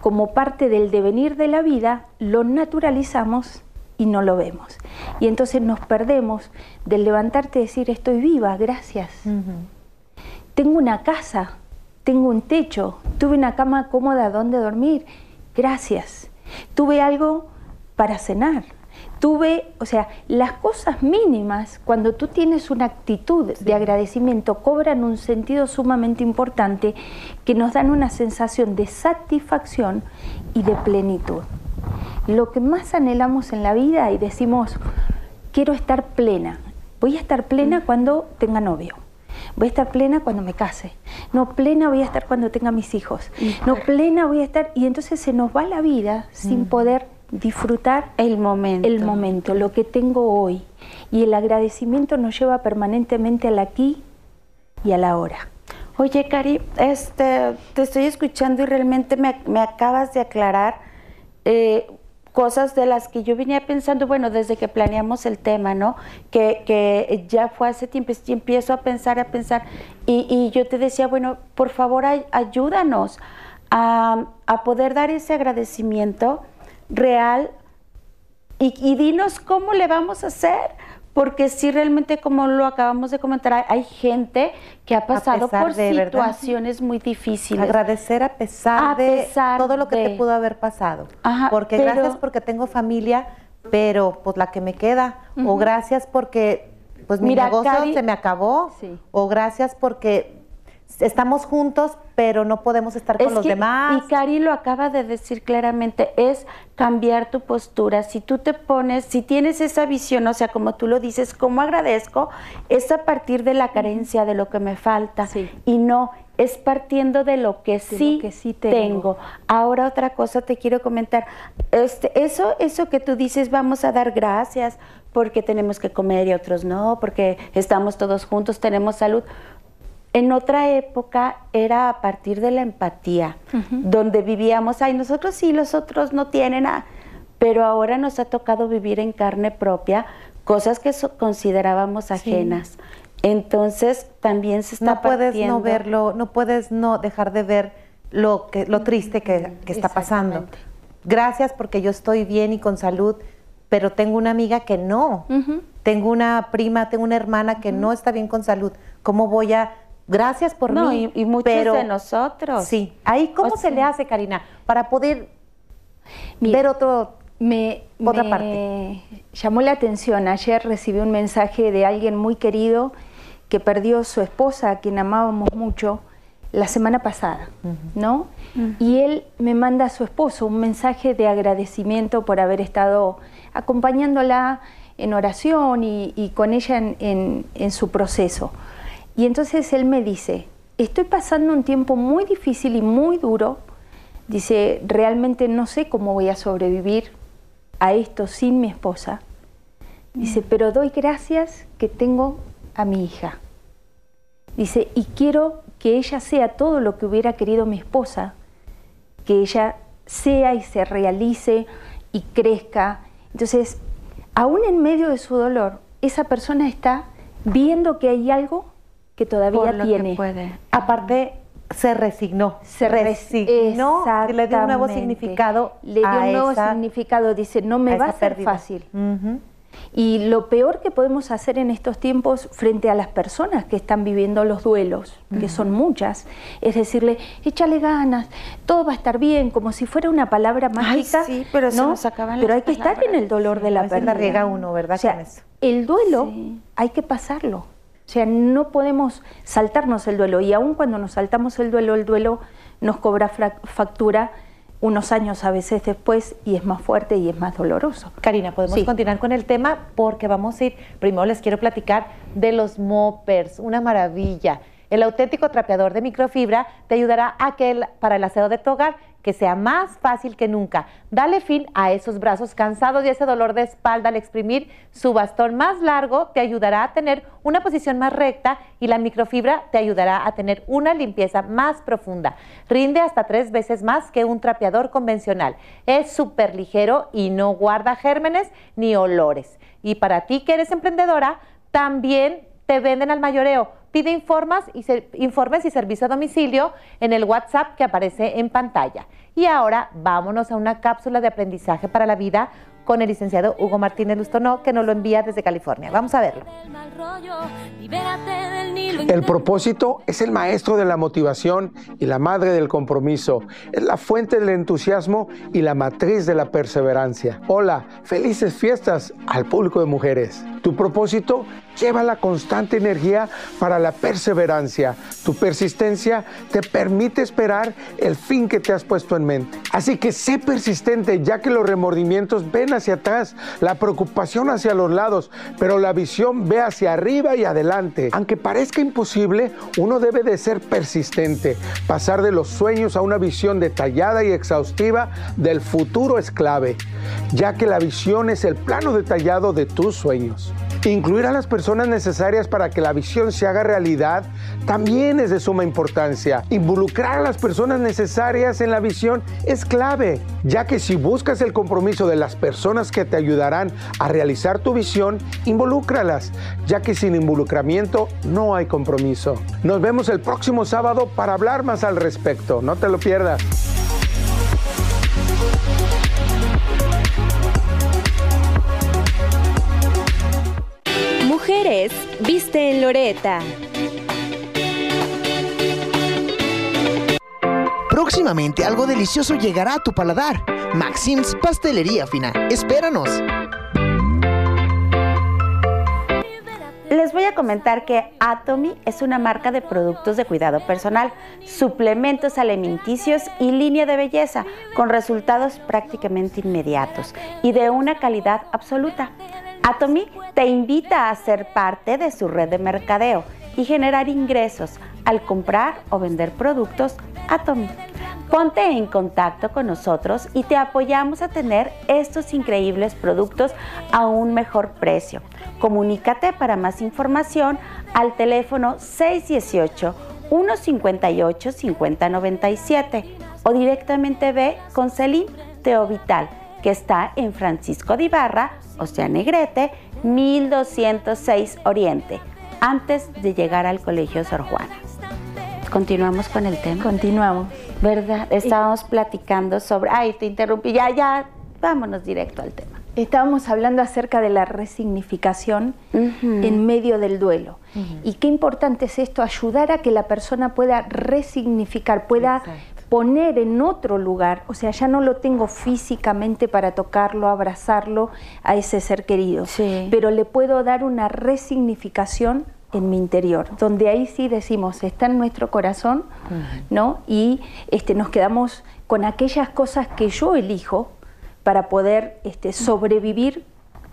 como parte del devenir de la vida, lo naturalizamos y no lo vemos. Y entonces nos perdemos del levantarte y decir, estoy viva, gracias. Tengo una casa, tengo un techo, tuve una cama cómoda donde dormir, gracias. Tuve algo para cenar, tuve, o sea, las cosas mínimas, cuando tú tienes una actitud de agradecimiento, cobran un sentido sumamente importante que nos dan una sensación de satisfacción y de plenitud. Lo que más anhelamos en la vida y decimos, quiero estar plena, voy a estar plena mm. cuando tenga novio. Voy a estar plena cuando me case. No, plena voy a estar cuando tenga mis hijos. No, plena voy a estar. Y entonces se nos va la vida sin mm. poder disfrutar el momento. el momento, lo que tengo hoy. Y el agradecimiento nos lleva permanentemente al aquí y a la hora. Oye, Cari, este, te estoy escuchando y realmente me, acabas de aclarar eh, cosas de las que yo venía pensando, bueno, desde que planeamos el tema, ¿no? Que, ya fue hace tiempo, y empiezo a pensar, a pensar, y, yo te decía, bueno, por favor, ayúdanos a, a poder dar ese agradecimiento real. Y, dinos cómo le vamos a hacer, porque si realmente como lo acabamos de comentar, hay, gente que ha pasado por situaciones muy difíciles. Agradecer a pesar de todo lo que te pudo haber pasado. porque gracias porque tengo familia, pero pues la que me queda, o gracias porque pues mi negocio se me acabó, o gracias porque estamos juntos, pero no podemos estar con los demás. Y Cari lo acaba de decir claramente, es cambiar tu postura. Si tú te pones, si tienes esa visión, o sea, como tú lo dices, como agradezco, es a partir de la carencia, de lo que me falta. Y no, es partiendo de lo que, sí, que sí tengo. Ahora otra cosa te quiero comentar. Este, eso, eso que tú dices, vamos a dar gracias porque tenemos que comer y otros no, porque estamos todos juntos, tenemos salud. En otra época era a partir de la empatía, donde vivíamos, ay, nosotros sí, los otros no tienen nada, pero ahora nos ha tocado vivir en carne propia cosas que considerábamos ajenas. Entonces también se está No puedes no verlo, no puedes no dejar de ver lo, que, lo triste que, está pasando. Gracias porque yo estoy bien y con salud, pero tengo una amiga que no. Tengo una prima, tengo una hermana que no está bien con salud. ¿Cómo voy a gracias por mí. Y, muchos de nosotros. Sí. Ahí, ¿cómo se le hace, Karina, para poder ver otro me, Otra parte. llamó la atención. Ayer recibí un mensaje de alguien muy querido que perdió su esposa, a quien amábamos mucho, la semana pasada, ¿no? Y él me manda a su esposo un mensaje de agradecimiento por haber estado acompañándola en oración y, con ella en, en su proceso. Y entonces él me dice, estoy pasando un tiempo muy difícil y muy duro. Dice, realmente no sé cómo voy a sobrevivir a esto sin mi esposa. Dice, pero doy gracias que tengo a mi hija. Dice, y quiero que ella sea todo lo que hubiera querido mi esposa, que ella sea y se realice y crezca. Entonces, aún en medio de su dolor, esa persona está viendo que hay algo que todavía tiene. puede. Aparte, se resignó. Se resignó, le dio un nuevo significado. Le dio un nuevo significado, dice, no me va a ser fácil. Y lo peor que podemos hacer en estos tiempos frente a las personas que están viviendo los duelos, que son muchas, es decirle, échale ganas, todo va a estar bien, como si fuera una palabra mágica. sí, pero ¿no? se nos Pero hay que estar en el dolor de la pérdida. riega uno, ¿verdad? el duelo hay que pasarlo. O sea, no podemos saltarnos el duelo. Y aun cuando nos saltamos el duelo, el duelo nos cobra factura unos años a veces después y es más fuerte y es más doloroso. Karina, podemos continuar con el tema porque vamos a ir, primero les quiero platicar de los moppers, una maravilla. El auténtico trapeador de microfibra te ayudará a que para el aseo de tu hogar que sea más fácil que nunca. Dale fin a esos brazos cansados y ese dolor de espalda al exprimir su bastón más largo te ayudará a tener una posición más recta y la microfibra te ayudará a tener una limpieza más profunda. Rinde hasta tres veces más que un trapeador convencional. Es súper ligero y no guarda gérmenes ni olores. Y para ti que eres emprendedora, también te venden al mayoreo. Pide informes y, informes y servicio a domicilio en el WhatsApp que aparece en pantalla. Y ahora vámonos a una cápsula de aprendizaje para la vida con el licenciado Hugo Martínez Lustonó, que nos lo envía desde California. Vamos a verlo. El propósito es el maestro de la motivación y la madre del compromiso. Es la fuente del entusiasmo y la matriz de la perseverancia. Hola, felices fiestas al público de mujeres. Tu propósito lleva la constante energía para la perseverancia. Tu persistencia te permite esperar el fin que te has puesto en mente. Así que sé persistente ya que los remordimientos ven hacia atrás, la preocupación hacia los lados, pero la visión ve hacia arriba y adelante. Aunque parezca imposible, uno debe de ser persistente. Pasar de los sueños a una visión detallada y exhaustiva del futuro es clave, ya que la visión es el plano detallado de tus sueños. Incluir a las personas necesarias para que la visión se haga realidad también es de suma importancia. Involucrar a las personas necesarias en la visión es clave, ya que si buscas el compromiso de las personas que te ayudarán a realizar tu visión, involúcralas, ya que sin involucramiento no hay compromiso. Nos vemos el próximo sábado para hablar más al respecto. No te lo pierdas. Viste en Loreta. Próximamente algo delicioso llegará a tu paladar. Maxim's Pastelería Fina. Espéranos. Les voy a comentar que Atomy es una marca de productos de cuidado personal, suplementos alimenticios y línea de belleza con resultados prácticamente inmediatos y de una calidad absoluta. Atomy te invita a ser parte de su red de mercadeo y generar ingresos al comprar o vender productos Atomy. Ponte en contacto con nosotros y te apoyamos a tener estos increíbles productos a un mejor precio. Comunícate para más información al teléfono 618 158 5097 o directamente ve con Celine Teovital que está en Francisco de Ibarra, o sea, Negrete, 1206 Oriente, antes de llegar al Colegio Sor Juana. Continuamos con el tema. Continuamos. ¿Verdad? Estábamos platicando sobre... Ay, te interrumpí. Ya, ya, vámonos directo al tema. Estábamos hablando acerca de la resignificación en medio del duelo. Y qué importante es esto, ayudar a que la persona pueda resignificar, pueda poner en otro lugar, o sea, ya no lo tengo físicamente para tocarlo, abrazarlo a ese ser querido, pero le puedo dar una resignificación en mi interior, donde ahí sí decimos, está en nuestro corazón, ¿no? Y este, nos quedamos con aquellas cosas que yo elijo para poder este, sobrevivir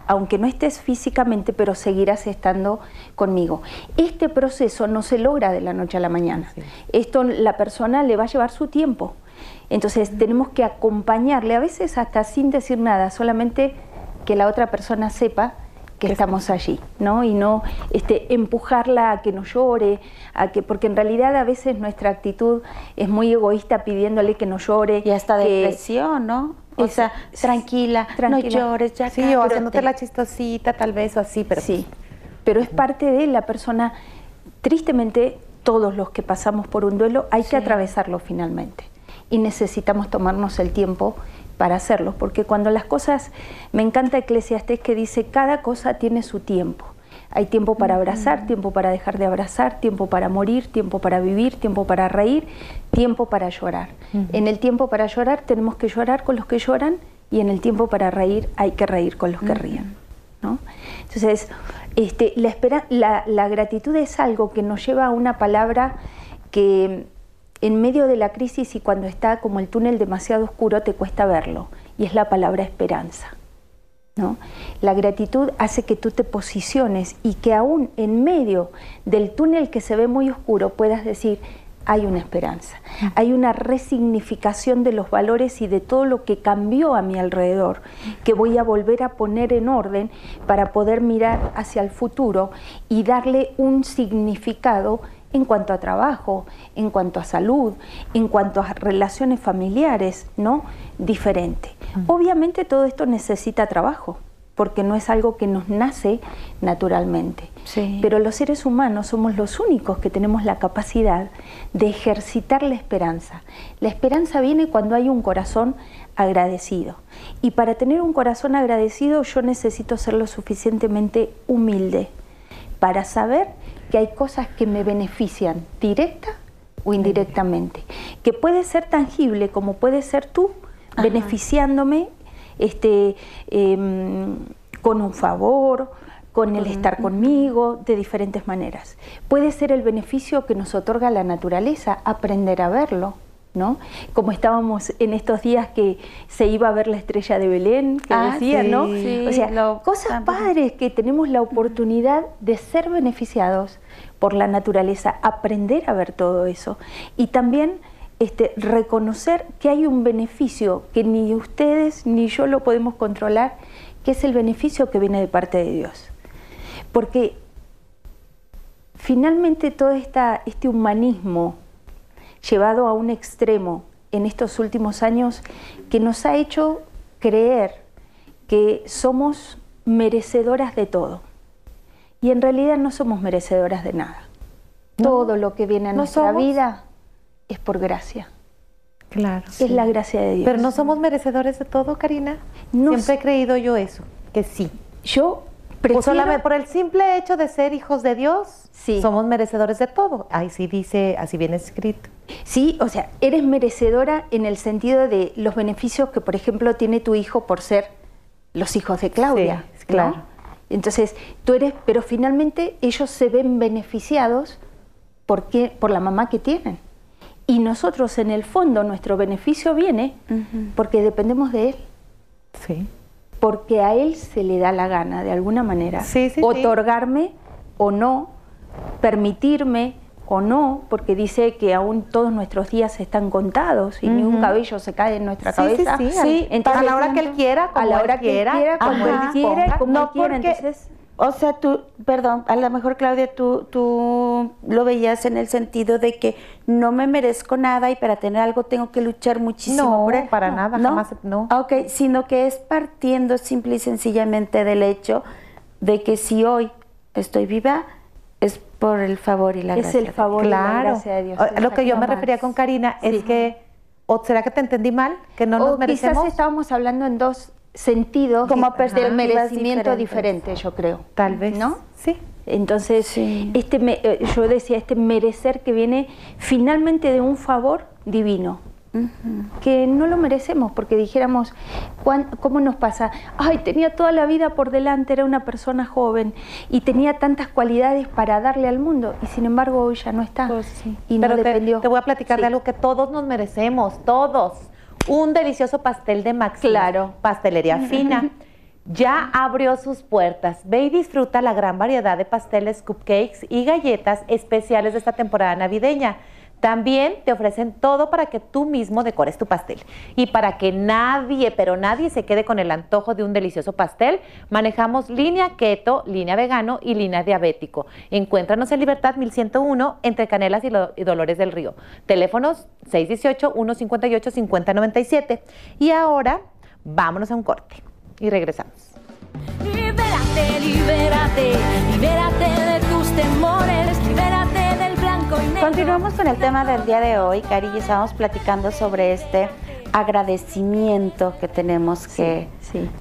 aunque no estés físicamente, pero seguirás estando conmigo. Este proceso no se logra de la noche a la mañana. Esto la persona le va a llevar su tiempo. Entonces tenemos que acompañarle, a veces hasta sin decir nada, solamente que la otra persona sepa que estamos allí, ¿no? Y no este, empujarla a que no llore, a que, porque en realidad a veces nuestra actitud es muy egoísta pidiéndole que no llore. Y hasta depresión, ¿no? O sea, tranquila, no llores, ya Sí, o haciéndote la chistosita, tal vez, o así, pero... Sí, pero es parte de la persona, tristemente, todos los que pasamos por un duelo, hay que atravesarlo finalmente. Y necesitamos tomarnos el tiempo para hacerlo, porque cuando las cosas, me encanta Eclesiastés que dice, cada cosa tiene su tiempo. Hay tiempo para abrazar, tiempo para dejar de abrazar, tiempo para morir, tiempo para vivir, tiempo para reír, tiempo para llorar. En el tiempo para llorar tenemos que llorar con los que lloran y en el tiempo para reír hay que reír con los que ríen. ¿no? Entonces, este, la, espera, la gratitud es algo que nos lleva a una palabra que en medio de la crisis y cuando está como el túnel demasiado oscuro te cuesta verlo, y es la palabra esperanza. La gratitud hace que tú te posiciones y que aún en medio del túnel que se ve muy oscuro puedas decir, hay una esperanza, hay una resignificación de los valores y de todo lo que cambió a mi alrededor, que voy a volver a poner en orden para poder mirar hacia el futuro y darle un significado en cuanto a trabajo, en cuanto a salud, en cuanto a relaciones familiares, ¿no? Diferente. Obviamente todo esto necesita trabajo, porque no es algo que nos nace naturalmente. Pero los seres humanos somos los únicos que tenemos la capacidad de ejercitar la esperanza. La esperanza viene cuando hay un corazón agradecido. Y para tener un corazón agradecido yo necesito ser lo suficientemente humilde para saber que hay cosas que me benefician directa o indirectamente, que puede ser tangible como puede ser tú beneficiándome este, em, con un favor, con el estar conmigo, de diferentes maneras. Puede ser el beneficio que nos otorga la naturaleza, aprender a verlo. ¿No? Como estábamos en estos días que se iba a ver la estrella de Belén, que ah, decía, ¿no? o sea, cosas padres que tenemos la oportunidad de ser beneficiados por la naturaleza, aprender a ver todo eso y también este, reconocer que hay un beneficio que ni ustedes ni yo lo podemos controlar, que es el beneficio que viene de parte de Dios. Porque finalmente todo esta, este humanismo llevado a un extremo en estos últimos años que nos ha hecho creer que somos merecedoras de todo. Y en realidad no somos merecedoras de nada. Todo lo que viene a nuestra vida es por gracia. Claro. Es la gracia de Dios. Pero no somos merecedores de todo, Karina. Siempre he creído yo eso, que sí. Yo prefiero... por el simple hecho de ser hijos de Dios, sí. somos merecedores de todo. Ahí sí dice, así viene escrito. Sí, o sea, eres merecedora en el sentido de los beneficios que, por ejemplo, tiene tu hijo por ser los hijos de Claudia. claro. Entonces, tú eres, pero finalmente ellos se ven beneficiados porque, por la mamá que tienen. Y nosotros, en el fondo, nuestro beneficio viene porque dependemos de él. Sí. Porque a él se le da la gana, de alguna manera, otorgarme o no, permitirme o no, porque dice que aún todos nuestros días están contados y ni un cabello se cae en nuestra cabeza. Sí, sí, Entonces, a la hora que él quiera, como a la hora que quiera, quiera como él quiera, como él quiera. Entonces, o sea, tú, perdón, a lo mejor Claudia, tú, tú lo veías en el sentido de que no me merezco nada y para tener algo tengo que luchar muchísimo no, para nada, ¿No? jamás, no. Ok, sino que es partiendo simple y sencillamente del hecho de que si hoy estoy viva, por el favor y la gracia. Es el favor y la gracia de Dios. Lo que yo me refería con Karina es que, ¿o será que te entendí mal? Que no nos merecemos. Quizás estábamos hablando en dos sentidos como del merecimiento diferente, yo creo. Tal vez. ¿No? Sí. Entonces, este eh, yo decía, este merecer que viene finalmente de un favor divino, que no lo merecemos, porque dijéramos, ¿cómo nos pasa? Ay, tenía toda la vida por delante, era una persona joven y tenía tantas cualidades para darle al mundo y sin embargo hoy ya no está. Pues y no dependió. Te, voy a platicar de algo que todos nos merecemos, todos. Un delicioso pastel de Max. Claro. Pastelería <laughs> fina. ya abrió sus puertas. Ve y disfruta la gran variedad de pasteles, cupcakes y galletas especiales de esta temporada navideña. También te ofrecen todo para que tú mismo decores tu pastel. Y para que nadie, pero nadie se quede con el antojo de un delicioso pastel, manejamos línea keto, línea vegano y línea diabético. Encuéntranos en Libertad 1101 entre Canelas y, Dolores del Río. Teléfonos 618-158-5097. Y ahora vámonos a un corte y regresamos. Libérate, libérate, libérate de tus temores, libérate Continuamos con el tema del día de hoy, Cari, y estamos platicando sobre este agradecimiento que tenemos que,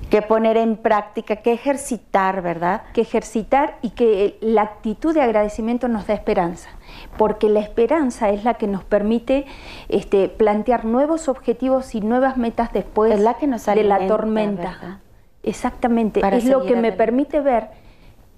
que poner en práctica, que ejercitar, ¿verdad? Que ejercitar y que la actitud de agradecimiento nos da esperanza, porque la esperanza es la que nos permite este, plantear nuevos objetivos y nuevas metas después la que nos de la tormenta. Exactamente, es lo que me permite ver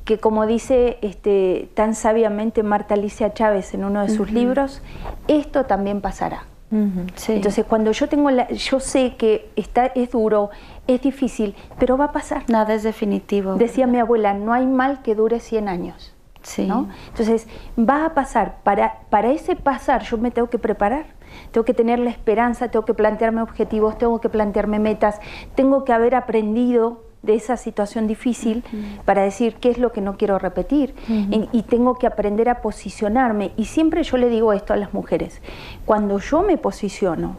que como dice este, tan sabiamente Marta Alicia Chávez en uno de sus libros, esto también pasará. Entonces cuando yo tengo la, yo sé que está, es duro, es difícil, pero va a pasar. Nada es definitivo. Decía mi abuela, no hay mal que dure 100 años. Sí. Entonces va a pasar. Para, para ese pasar yo me tengo que preparar tengo que tener la esperanza, tengo que plantearme objetivos, tengo que plantearme metas, tengo que haber aprendido de esa situación difícil para decir qué es lo que no quiero repetir. Y, tengo que aprender a posicionarme. Y siempre yo le digo esto a las mujeres, cuando yo me posiciono,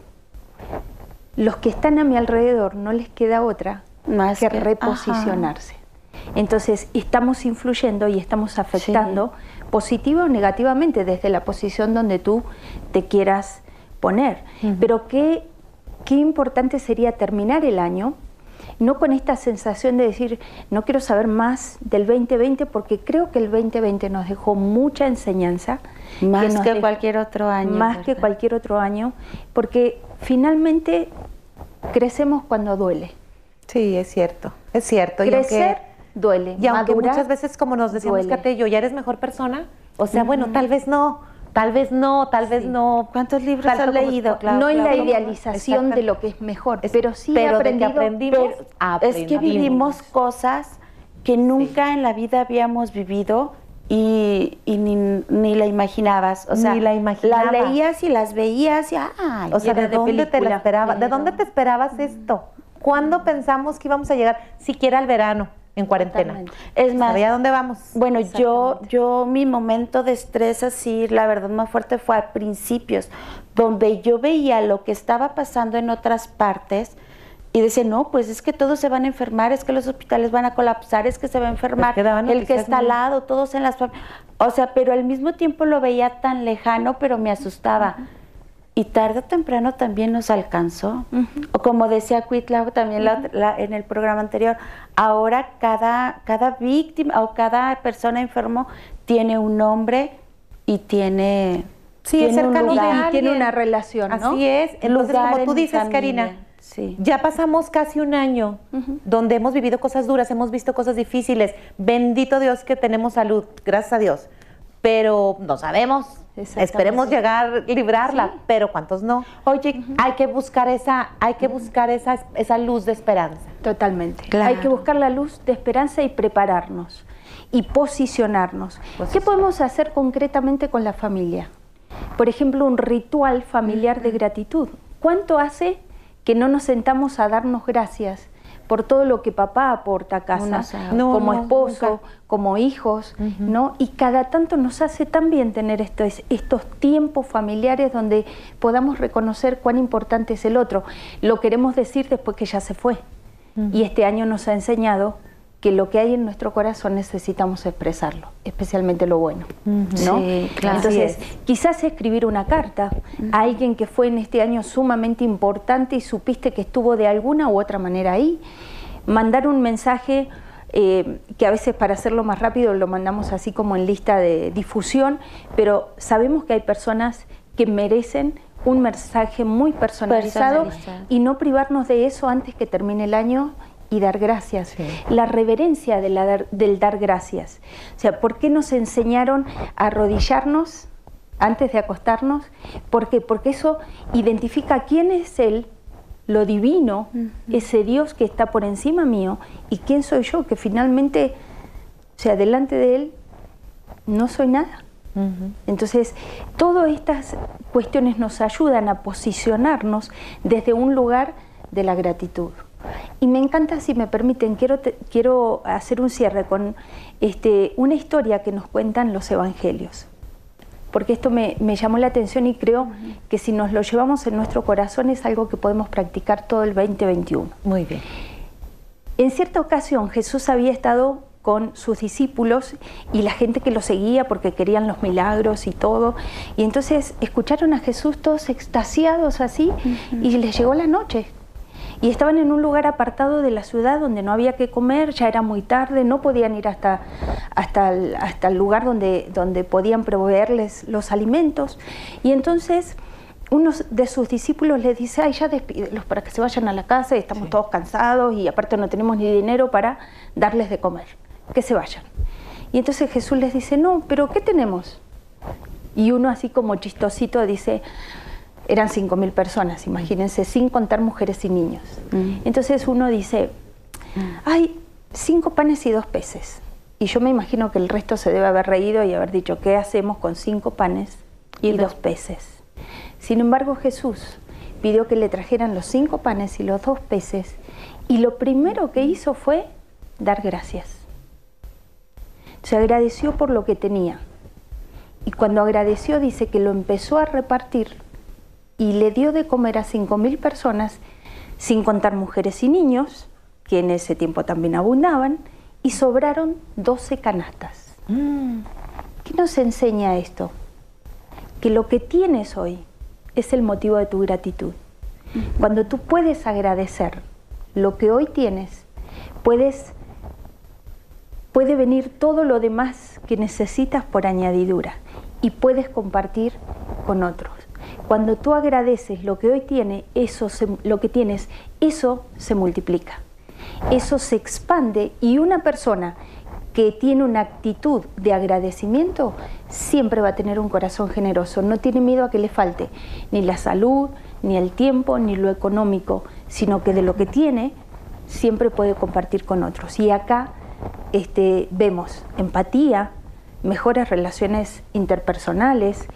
los que están a mi alrededor no les queda otra más que, reposicionarse. Entonces estamos influyendo y estamos afectando positivo o negativamente desde la posición donde tú te quieras poner. Pero qué, qué importante sería terminar el año no con esta sensación de decir, no quiero saber más del 2020 porque creo que el 2020 nos dejó mucha enseñanza. Más que, cualquier otro año. Más que cualquier otro año, porque finalmente crecemos cuando duele. Sí, es cierto, es cierto. Crecer duele. Y aunque muchas veces, como nos decíamos, yo ya eres mejor persona, o sea, bueno, tal vez no, Tal vez no, tal vez no. ¿Cuántos libros has leído? no en la idealización de lo que es mejor, pero sí pero aprendimos, es que vivimos cosas que nunca en la vida habíamos vivido y, ni, la imaginabas. O sea, ni la imaginabas. leías y las veías y ¡ay! O sea, ¿de, dónde te la esperabas? ¿De dónde te esperabas esto? ¿Cuándo pensamos que íbamos a llegar siquiera al verano? En cuarentena. Es más, ¿sabía dónde vamos? Bueno, yo, yo mi momento de estrés así, la verdad más fuerte fue a principios, donde yo veía lo que estaba pasando en otras partes y decía, no, pues es que todos se van a enfermar, es que los hospitales van a colapsar, es que se va a enfermar, el que está al lado, todos en las... O sea, pero al mismo tiempo lo veía tan lejano, pero me asustaba y tarde o temprano también nos alcanzó. O como decía Cuitla también en el programa anterior, ahora cada, cada víctima o cada persona enfermo tiene un nombre y tiene... Sí, es cercano de alguien. Tiene una relación, ¿no? Así es. Entonces, como tú dices, Karina, ya pasamos casi un año donde hemos vivido cosas duras, hemos visto cosas difíciles. Bendito Dios que tenemos salud, gracias a Dios. Pero no sabemos Esperemos llegar, librarla, pero ¿cuántos no? Oye, hay que buscar esa, hay que buscar esa, esa luz de esperanza. Totalmente. Hay que buscar la luz de esperanza y prepararnos y posicionarnos. ¿Qué podemos hacer concretamente con la familia? Por ejemplo, un ritual familiar de gratitud. ¿Cuánto hace que no nos sentamos a darnos gracias? Por todo lo que papá aporta a casa, como esposo, como hijos, ¿no? Y cada tanto nos hace también tener estos, estos tiempos familiares donde podamos reconocer cuán importante es el otro. Lo queremos decir después que ya se fue. Y este año nos ha enseñado que lo que hay en nuestro corazón necesitamos expresarlo, especialmente lo bueno, ¿no? Entonces, quizás escribir una carta a alguien que fue en este año sumamente importante y supiste que estuvo de alguna u otra manera ahí, mandar un mensaje eh, que a veces para hacerlo más rápido lo mandamos así como en lista de difusión, pero sabemos que hay personas que merecen un mensaje muy personalizado, y no privarnos de eso antes que termine el año y dar gracias. La reverencia de la del dar gracias. O sea, ¿por qué nos enseñaron a arrodillarnos antes de acostarnos? ¿Por qué? Porque eso identifica quién es Él, lo divino, ese Dios que está por encima mío, y quién soy yo, que finalmente, o sea, delante de Él no soy nada. Entonces, todas estas cuestiones nos ayudan a posicionarnos desde un lugar de la gratitud. Y me encanta, si me permiten, quiero, quiero hacer un cierre con este, una historia que nos cuentan los evangelios. Porque esto me, llamó la atención y creo que si nos lo llevamos en nuestro corazón es algo que podemos practicar todo el 2021. Muy bien. En cierta ocasión Jesús había estado con sus discípulos y la gente que lo seguía porque querían los milagros y todo. Y entonces escucharon a Jesús todos extasiados así y les llegó la noche y estaban en un lugar apartado de la ciudad donde no había que comer, ya era muy tarde, no podían ir hasta, hasta, el, hasta el lugar donde, donde podían proveerles los alimentos. Y entonces uno de sus discípulos les dice, ay, ya despídelos para que se vayan a la casa y estamos todos cansados y aparte no tenemos ni dinero para darles de comer, que se vayan. Y entonces Jesús les dice, no, pero ¿qué tenemos? Y uno así como chistosito dice, eran 5.000 personas, imagínense, sin contar mujeres y niños. Mm. Entonces uno dice, mm. hay cinco panes y dos peces. Y yo me imagino que el resto se debe haber reído y haber dicho, ¿qué hacemos con cinco panes y, dos peces? Sin embargo, Jesús pidió que le trajeran los cinco panes y los dos peces y lo primero que hizo fue dar gracias. Se agradeció por lo que tenía. Y cuando agradeció dice que lo empezó a repartir y le dio de comer a 5.000 personas, sin contar mujeres y niños, que en ese tiempo también abundaban, y sobraron 12 canastas. Mm. ¿Qué nos enseña esto? Que lo que tienes hoy es el motivo de tu gratitud. Mm. Cuando tú puedes agradecer lo que hoy tienes, puedes puede venir todo lo demás que necesitas por añadidura y puedes compartir con otros. Cuando tú agradeces lo que hoy tiene, eso lo que tienes, eso se multiplica. Eso se expande y una persona que tiene una actitud de agradecimiento siempre va a tener un corazón generoso. No tiene miedo a que le falte ni la salud, ni el tiempo, ni lo económico, sino que de lo que tiene siempre puede compartir con otros. Y acá este, vemos empatía, mejores relaciones interpersonales,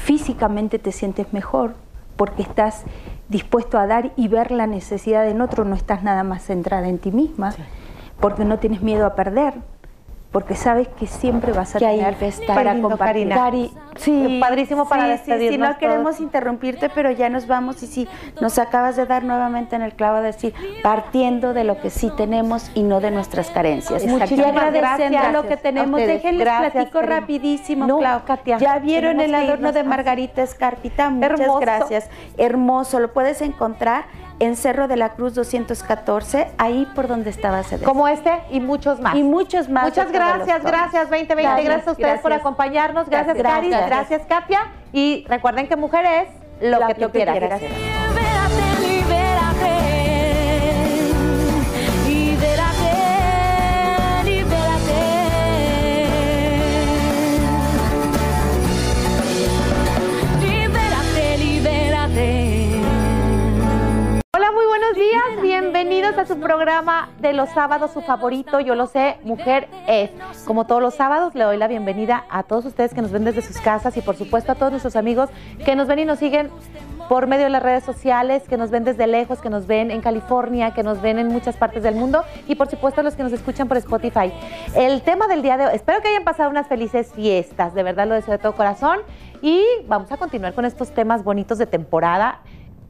físicamente te sientes mejor porque estás dispuesto a dar y ver la necesidad en otro, no estás nada más centrada en ti misma, porque no tienes miedo a perder, porque sabes que siempre vas a tener para compartir. sí, padrísimo para sí, sí, no queremos interrumpirte, pero ya nos vamos y sí, nos acabas de dar nuevamente en el clavo de decir, partiendo de lo que sí tenemos y no de nuestras carencias. Muchísimas gracias. lo que tenemos. Déjenles platico rapidísimo, Clau. ya vieron el adorno de Margarita Escarpita, muchas gracias. Hermoso, lo puedes encontrar en Cerro de la Cruz 214, ahí por donde estaba sede. Como este y muchos más. Y muchos más. Muchas gracias, gracias 2020, gracias, a ustedes por acompañarnos, gracias, gracias Cari, gracias. Katia y recuerden que mujer es lo, que tú quieras. Gracias. Días, bienvenidos a su programa de los sábados, su favorito, yo lo sé, Mujer es. Como todos los sábados, le doy la bienvenida a todos ustedes que nos ven desde sus casas y por supuesto a todos nuestros amigos que nos ven y nos siguen por medio de las redes sociales, que nos ven desde lejos, que nos ven en California, que nos ven en muchas partes del mundo y por supuesto a los que nos escuchan por Spotify. El tema del día de hoy, espero que hayan pasado unas felices fiestas, de verdad lo deseo de todo corazón y vamos a continuar con estos temas bonitos de temporada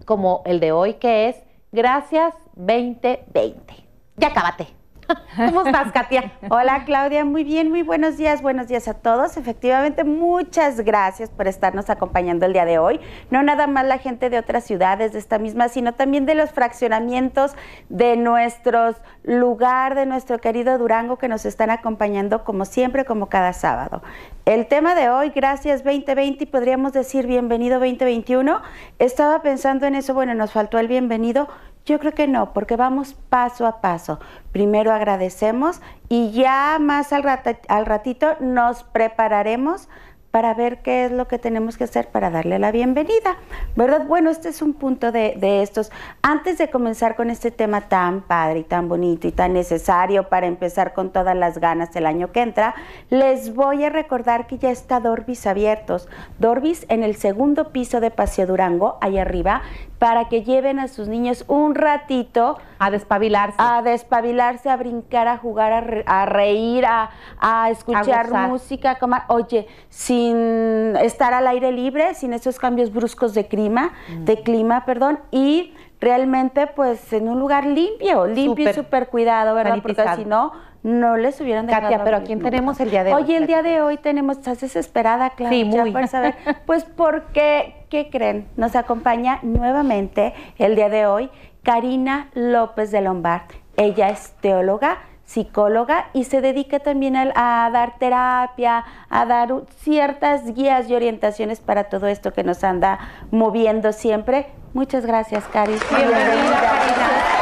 como el de hoy que es Gracias 2020. Ya acábate. <laughs> ¿Cómo estás, Katia? Hola, Claudia. Muy bien, muy buenos días. Buenos días a todos. Efectivamente, muchas gracias por estarnos acompañando el día de hoy. No nada más la gente de otras ciudades de esta misma, sino también de los fraccionamientos de nuestros lugar, de nuestro querido Durango, que nos están acompañando como siempre, como cada sábado. El tema de hoy, gracias 2020 y podríamos decir bienvenido 2021. Estaba pensando en eso, bueno, nos faltó el bienvenido. Yo creo que no, porque vamos paso a paso. Primero agradecemos y ya más al, al ratito nos prepararemos para ver qué es lo que tenemos que hacer para darle la bienvenida, ¿verdad? Bueno, este es un punto de, estos. Antes de comenzar con este tema tan padre y tan bonito y tan necesario para empezar con todas las ganas el año que entra, les voy a recordar que ya está Dorbis abiertos. Dorbis en el segundo piso de Paseo Durango, ahí arriba, para que lleven a sus niños un ratito. A despabilarse. A despabilarse, a brincar, a jugar, a, reír, a, escuchar música. oye, sin estar al aire libre, sin esos cambios bruscos de clima, mm. de clima, perdón, y realmente pues en un lugar limpio, limpio y súper cuidado, ¿verdad? Porque si no, no les hubieran dejado. Katia, pero ¿quién tenemos el día de hoy? Oye, el día de hoy tenemos, estás desesperada, claro. Sí, muy. Saber, <laughs> pues porque ¿qué creen? Nos acompaña nuevamente el día de hoy Karina López de Lombard. Ella es teóloga, psicóloga y se dedica también a, dar terapia, a dar ciertas guías y orientaciones para todo esto que nos anda moviendo siempre. Muchas gracias, Cari. Bienvenida, Karina.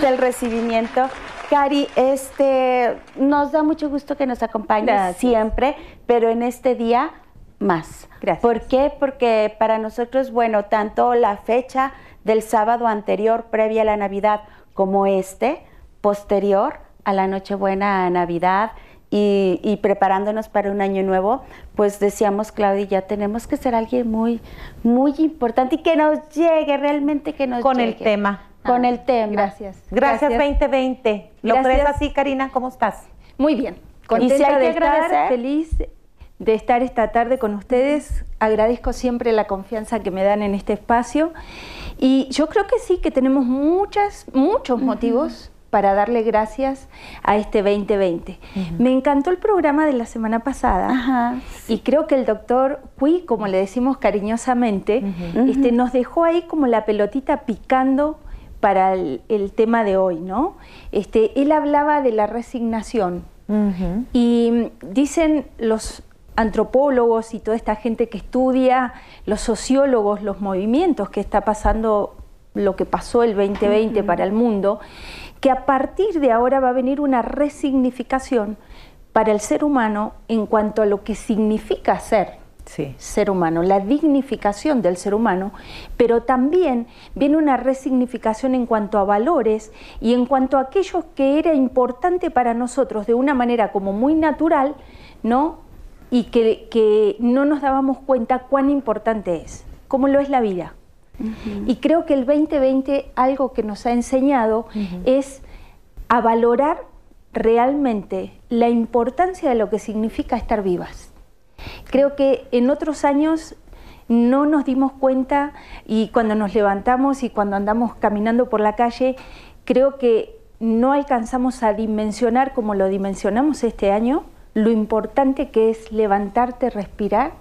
¿Ya oíste el recibimiento? Cari, este, nos da mucho gusto que nos acompañes siempre, pero en este día más. Gracias. ¿Por qué? Porque para nosotros, bueno, tanto la fecha del sábado anterior, previa a la Navidad, como este, posterior a la Nochebuena a Navidad, y, preparándonos para un año nuevo, pues decíamos, Claudia, ya tenemos que ser alguien muy, muy importante y que nos llegue, realmente que nos Con llegue. el tema con el tema. Gracias. Gracias, 2020. ¿Lo crees así, Karina? ¿Cómo estás? Muy bien. Contenta de estar, feliz de estar esta tarde con ustedes. Agradezco siempre la confianza que me dan en este espacio. Y yo creo que sí, que tenemos muchas, muchos motivos para darle gracias a este 2020. Me encantó el programa de la semana pasada y creo que el doctor Cui, como le decimos cariñosamente, este, nos dejó ahí como la pelotita picando para el, tema de hoy, ¿no? Este, él hablaba de la resignación. Y dicen los antropólogos y toda esta gente que estudia, los sociólogos, los movimientos que está pasando, lo que pasó el 2020 para el mundo, que a partir de ahora va a venir una resignificación para el ser humano en cuanto a lo que significa ser ser humano, la dignificación del ser humano, pero también viene una resignificación en cuanto a valores y en cuanto a aquello que era importante para nosotros de una manera como muy natural, ¿no? Y que, no nos dábamos cuenta cuán importante es, como lo es la vida. Y creo que el 2020 algo que nos ha enseñado es a valorar realmente la importancia de lo que significa estar vivas. Creo que en otros años no nos dimos cuenta y cuando nos levantamos y cuando andamos caminando por la calle, creo que no alcanzamos a dimensionar como lo dimensionamos este año, lo importante que es levantarte, respirar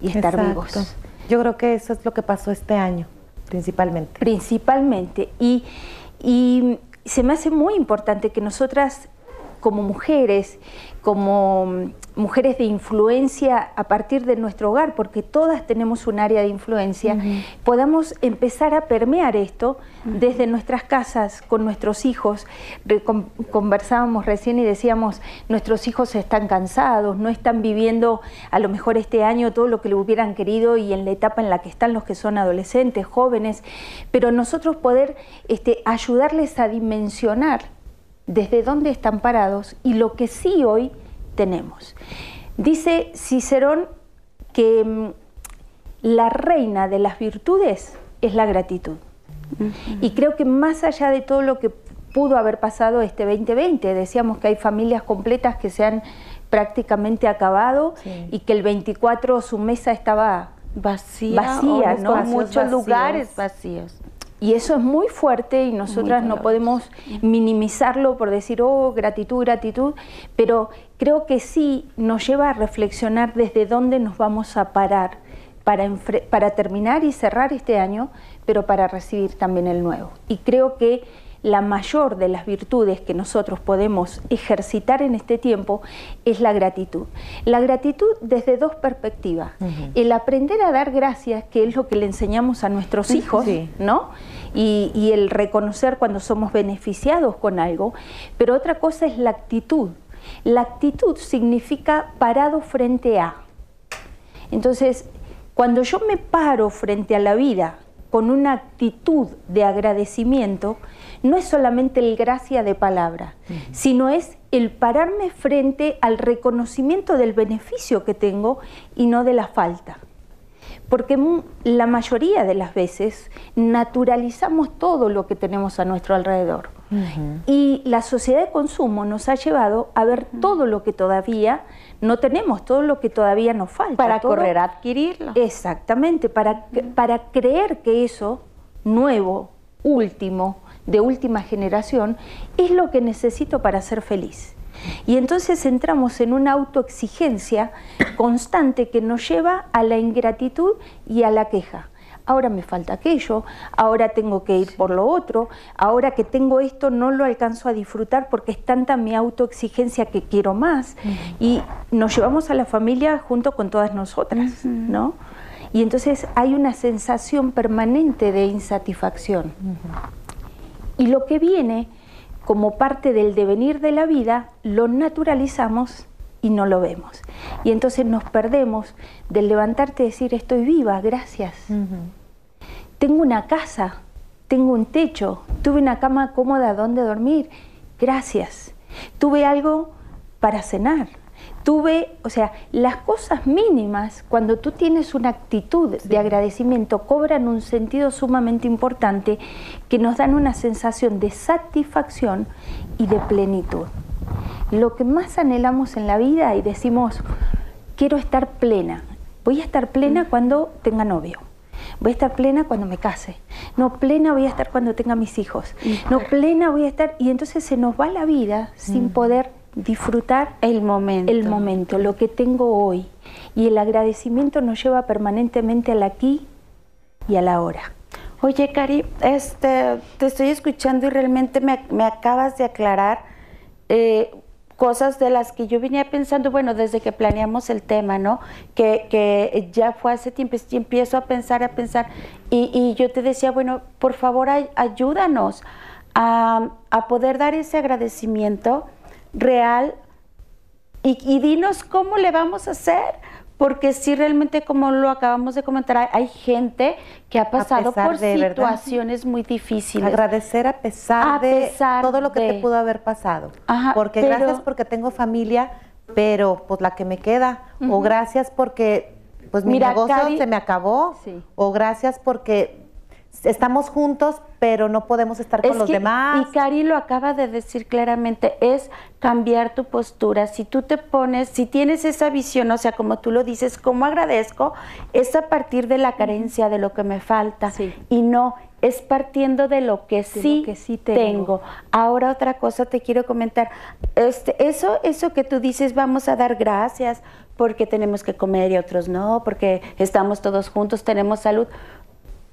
y estar vivos. Yo creo que eso es lo que pasó este año, principalmente. Principalmente. Y, y se me hace muy importante que nosotras como mujeres, como mujeres de influencia a partir de nuestro hogar, porque todas tenemos un área de influencia, podamos empezar a permear esto desde nuestras casas, con nuestros hijos. conversábamos recién y decíamos, nuestros hijos están cansados, no están viviendo a lo mejor este año todo lo que le hubieran querido y en la etapa en la que están los que son adolescentes, jóvenes, pero nosotros poder este, ayudarles a dimensionar desde dónde están parados y lo que sí hoy tenemos. Dice Cicerón que mm, la reina de las virtudes es la gratitud. Y creo que más allá de todo lo que pudo haber pasado este 2020, decíamos que hay familias completas que se han prácticamente acabado y que el 24 su mesa estaba vacía, vacía ¿no? muchos lugares vacíos. Y eso es muy fuerte y nosotras no podemos minimizarlo por decir, oh, gratitud, gratitud, pero creo que sí nos lleva a reflexionar desde dónde nos vamos a parar para, para terminar y cerrar este año, pero para recibir también el nuevo. Y creo que la mayor de las virtudes que nosotros podemos ejercitar en este tiempo es la gratitud. La gratitud desde dos perspectivas. El aprender a dar gracias, que es lo que le enseñamos a nuestros hijos, ¿no? Y, y el reconocer cuando somos beneficiados con algo, pero otra cosa es la actitud. La actitud significa parado frente a. Entonces, cuando yo me paro frente a la vida con una actitud de agradecimiento, no es solamente el gracia de palabra, sino es el pararme frente al reconocimiento del beneficio que tengo y no de la falta. Porque la mayoría de las veces naturalizamos todo lo que tenemos a nuestro alrededor. Y la sociedad de consumo nos ha llevado a ver todo lo que todavía no tenemos, todo lo que todavía nos falta. Para correr a adquirirlo. Exactamente, para, para creer que eso nuevo, último, de última generación, es lo que necesito para ser feliz. Y entonces entramos en una autoexigencia constante que nos lleva a la ingratitud y a la queja. Ahora me falta aquello, ahora tengo que ir por lo otro, ahora que tengo esto no lo alcanzo a disfrutar porque es tanta mi autoexigencia que quiero más. Y nos llevamos a la familia junto con todas nosotras, ¿no? Y entonces hay una sensación permanente de insatisfacción. Y lo que viene como parte del devenir de la vida, lo naturalizamos y no lo vemos. Y entonces nos perdemos del levantarte y decir, estoy viva, gracias. Tengo una casa, tengo un techo, tuve una cama cómoda donde dormir, gracias. Tuve algo para cenar, tuve, o sea, las cosas mínimas, cuando tú tienes una actitud de agradecimiento, cobran un sentido sumamente importante que nos dan una sensación de satisfacción y de plenitud. Lo que más anhelamos en la vida y decimos, quiero estar plena, voy a estar plena cuando tenga novio. Voy a estar plena cuando me case. No, plena voy a estar cuando tenga mis hijos. No, plena voy a estar. Y entonces se nos va la vida sin poder disfrutar el momento. el momento, lo que tengo hoy. Y el agradecimiento nos lleva permanentemente al aquí y a la hora. Oye, Cari, este, te estoy escuchando y realmente me, acabas de aclarar eh, cosas de las que yo venía pensando, bueno, desde que planeamos el tema, ¿no? Que, ya fue hace tiempo, y empiezo a pensar, a pensar, y, yo te decía, bueno, por favor, ayúdanos a, a poder dar ese agradecimiento real. Y, dinos cómo le vamos a hacer, porque si realmente como lo acabamos de comentar, hay, gente que ha pasado por situaciones muy difíciles. Agradecer a pesar de todo lo que te pudo haber pasado. porque gracias porque tengo familia, pero pues la que me queda, o gracias porque pues mi negocio se me acabó, o gracias porque estamos juntos, pero no podemos estar con los demás. Y Cari lo acaba de decir claramente, es cambiar tu postura. Si tú te pones, si tienes esa visión, o sea, como tú lo dices, como agradezco, es a partir de la carencia, de lo que me falta. Y no, es partiendo de lo que, sí, que sí tengo. Ahora otra cosa te quiero comentar. Este, eso, eso que tú dices, vamos a dar gracias porque tenemos que comer y otros no, porque estamos todos juntos, tenemos salud.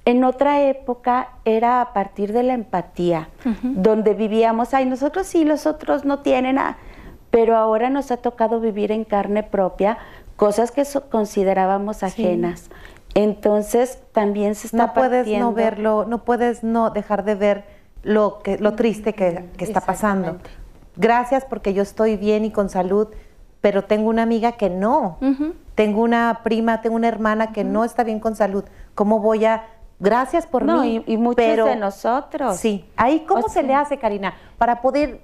En otra época era a partir de la empatía, donde vivíamos, ay, nosotros sí, los otros no tienen nada, pero ahora nos ha tocado vivir en carne propia cosas que considerábamos ajenas. Entonces también se está no puedes no verlo, no puedes no dejar de ver lo que lo triste que, está pasando. Gracias porque yo estoy bien y con salud, pero tengo una amiga que no. Tengo una prima, tengo una hermana que no está bien con salud. ¿Cómo voy a gracias por mí. Y, muchos de nosotros. Sí. Ahí, ¿cómo se le hace, Karina, para poder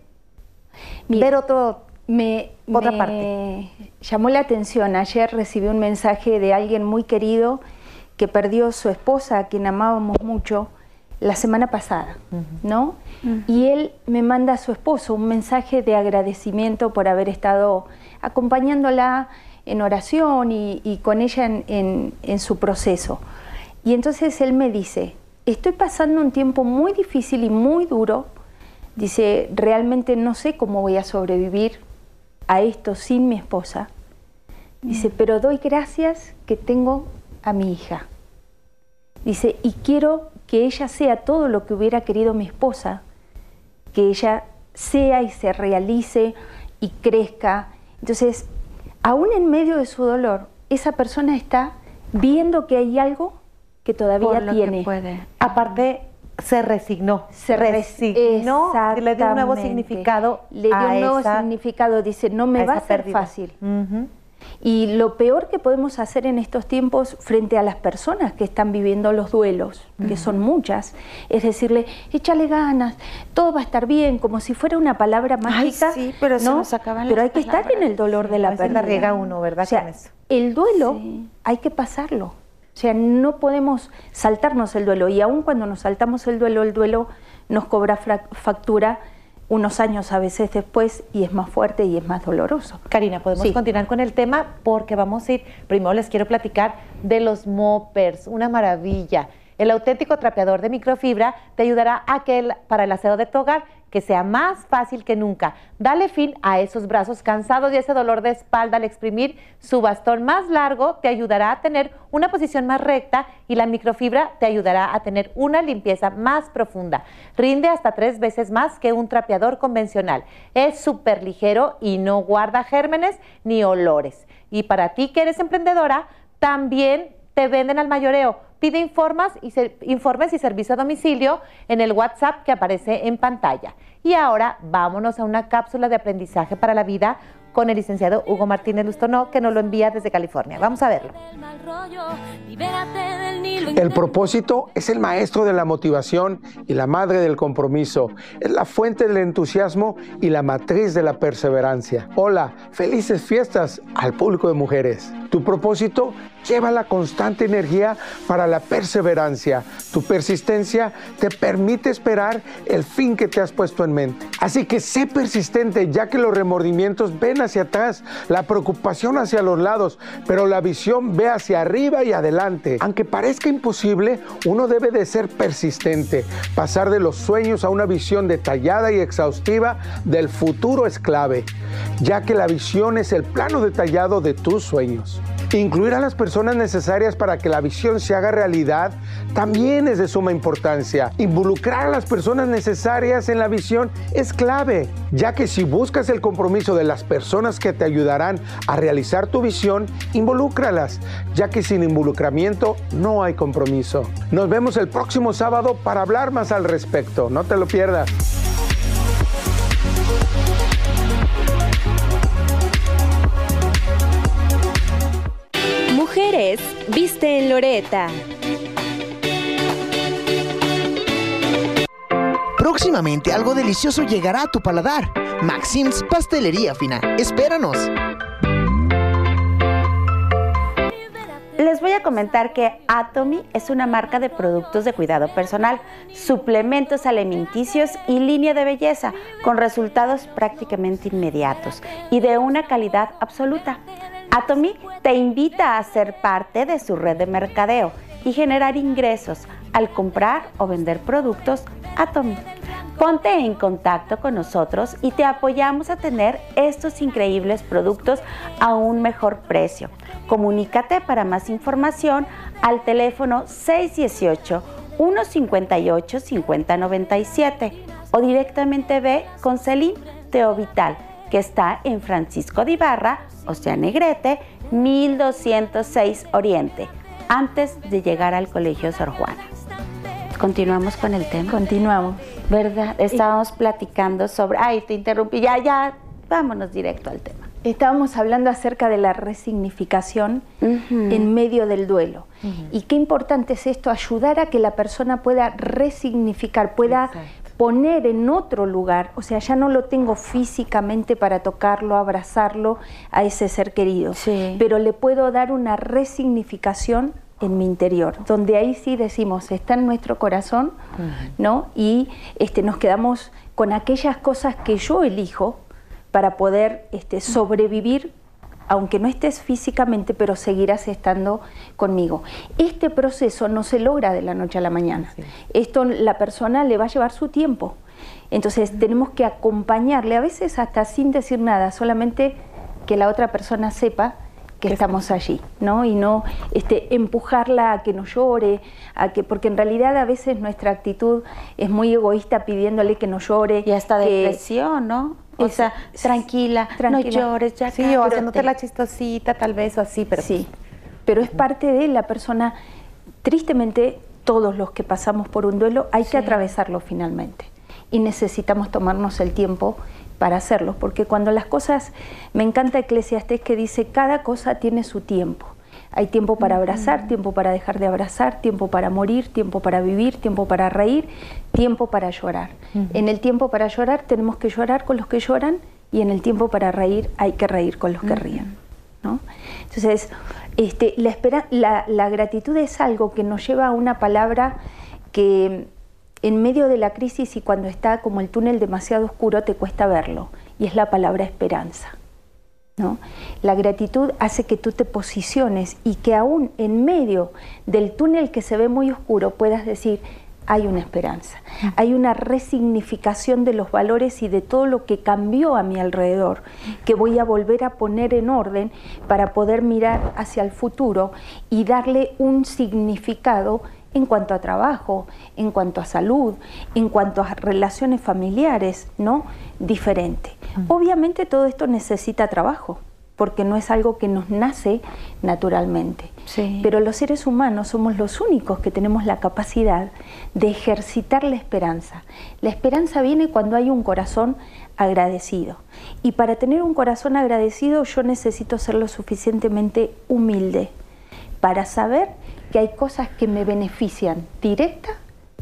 ver otro, me, otra parte? llamó la atención. Ayer recibí un mensaje de alguien muy querido que perdió su esposa, a quien amábamos mucho, la semana pasada, ¿no? Y él me manda a su esposo un mensaje de agradecimiento por haber estado acompañándola en oración y, con ella en su proceso. Y entonces él me dice, estoy pasando un tiempo muy difícil y muy duro. Dice, realmente no sé cómo voy a sobrevivir a esto sin mi esposa. Dice, mm. pero doy gracias que tengo a mi hija. Dice, y quiero que ella sea todo lo que hubiera querido mi esposa que ella sea y se realice y crezca. Entonces, aún en medio de su dolor, esa persona está viendo que hay algo que todavía tiene. puede. Aparte, se resignó. Se resignó, le dio un nuevo significado. Le dio un nuevo significado, dice, no me va a ser fácil. Y lo peor que podemos hacer en estos tiempos frente a las personas que están viviendo los duelos, que son muchas, es decirle, échale ganas, todo va a estar bien, como si fuera una palabra mágica. sí, pero ¿no? Pero hay que estar en el dolor de la pérdida. uno, ¿verdad? el duelo hay que pasarlo. O sea, no podemos saltarnos el duelo y aun cuando nos saltamos el duelo, el duelo nos cobra factura unos años a veces después y es más fuerte y es más doloroso. Karina, podemos continuar con el tema porque vamos a ir, primero les quiero platicar de los moppers, una maravilla. El auténtico trapeador de microfibra te ayudará a que para el aseo de tu hogar que sea más fácil que nunca. Dale fin a esos brazos cansados y ese dolor de espalda al exprimir su bastón más largo te ayudará a tener una posición más recta y la microfibra te ayudará a tener una limpieza más profunda. Rinde hasta tres veces más que un trapeador convencional. Es súper ligero y no guarda gérmenes ni olores. Y para ti que eres emprendedora, también te venden al mayoreo. Pide informes y, informes y servicio a domicilio en el WhatsApp que aparece en pantalla. Y ahora vámonos a una cápsula de aprendizaje para la vida con el licenciado Hugo Martínez Lustonó, que nos lo envía desde California. Vamos a verlo. El propósito es el maestro de la motivación y la madre del compromiso. Es la fuente del entusiasmo y la matriz de la perseverancia. Hola, felices fiestas al público de mujeres. Tu propósito lleva la constante energía para la perseverancia. Tu persistencia te permite esperar el fin que te has puesto en mente. Así que sé persistente ya que los remordimientos ven hacia atrás, la preocupación hacia los lados, pero la visión ve hacia arriba y adelante. Aunque parezca imposible, uno debe de ser persistente. Pasar de los sueños a una visión detallada y exhaustiva del futuro es clave, ya que la visión es el plano detallado de tus sueños. Incluir a las personas necesarias para que la visión se haga realidad también es de suma importancia. Involucrar a las personas necesarias en la visión es clave, ya que si buscas el compromiso de las personas que te ayudarán a realizar tu visión, involúcralas, ya que sin involucramiento no hay compromiso. Nos vemos el próximo sábado para hablar más al respecto. No te lo pierdas. Mujeres, viste en Loreta. Próximamente algo delicioso llegará a tu paladar. Maxim's Pastelería Fina. Espéranos. Les voy a comentar que Atomy es una marca de productos de cuidado personal, suplementos alimenticios y línea de belleza con resultados prácticamente inmediatos y de una calidad absoluta. Atomy te invita a ser parte de su red de mercadeo y generar ingresos al comprar o vender productos Atomy. Ponte en contacto con nosotros y te apoyamos a tener estos increíbles productos a un mejor precio. Comunícate para más información al teléfono 618 158 5097 o directamente ve con Celine Teovital, que está en Francisco de Ibarra o sea, Negrete, 1206 Oriente, antes de llegar al Colegio Sor Juana. Continuamos con el tema. Continuamos. ¿Verdad? Estábamos platicando sobre... Ay, te interrumpí. Ya, ya, vámonos directo al tema. Estábamos hablando acerca de la resignificación en medio del duelo. Y qué importante es esto, ayudar a que la persona pueda resignificar, pueda poner en otro lugar, o sea, ya no lo tengo físicamente para tocarlo, abrazarlo a ese ser querido, pero le puedo dar una resignificación en mi interior, donde ahí sí decimos, está en nuestro corazón, ¿no? Y este, nos quedamos con aquellas cosas que yo elijo para poder este, sobrevivir aunque no estés físicamente, pero seguirás estando conmigo. Este proceso no se logra de la noche a la mañana. Esto la persona le va a llevar su tiempo. Entonces tenemos que acompañarle, a veces hasta sin decir nada, solamente que la otra persona sepa que estamos allí, ¿no? Y no este, empujarla a que no llore, a que, porque en realidad a veces nuestra actitud es muy egoísta pidiéndole que no llore. Y hasta depresión, ¿no? O sea, tranquila, no llores, ya Sí, o haciéndote la chistosita tal vez o así, pero... Sí, pero es parte de la persona, tristemente todos los que pasamos por un duelo hay que atravesarlo finalmente. Y necesitamos tomarnos el tiempo para hacerlo, porque cuando las cosas, me encanta Eclesiastés que dice, cada cosa tiene su tiempo. Hay tiempo para abrazar, tiempo para dejar de abrazar, tiempo para morir, tiempo para vivir, tiempo para reír, tiempo para llorar. En el tiempo para llorar tenemos que llorar con los que lloran y en el tiempo para reír hay que reír con los que ríen. ¿no? Entonces, este, la, espera, la, la gratitud es algo que nos lleva a una palabra que en medio de la crisis y cuando está como el túnel demasiado oscuro te cuesta verlo, y es la palabra esperanza. ¿No? La gratitud hace que tú te posiciones y que aún en medio del túnel que se ve muy oscuro puedas decir, hay una esperanza, hay una resignificación de los valores y de todo lo que cambió a mi alrededor, que voy a volver a poner en orden para poder mirar hacia el futuro y darle un significado en cuanto a trabajo, en cuanto a salud, en cuanto a relaciones familiares, ¿no? Diferente. Obviamente todo esto necesita trabajo, porque no es algo que nos nace naturalmente. Pero los seres humanos somos los únicos que tenemos la capacidad de ejercitar la esperanza. La esperanza viene cuando hay un corazón agradecido. Y para tener un corazón agradecido yo necesito ser lo suficientemente humilde para saber que hay cosas que me benefician directa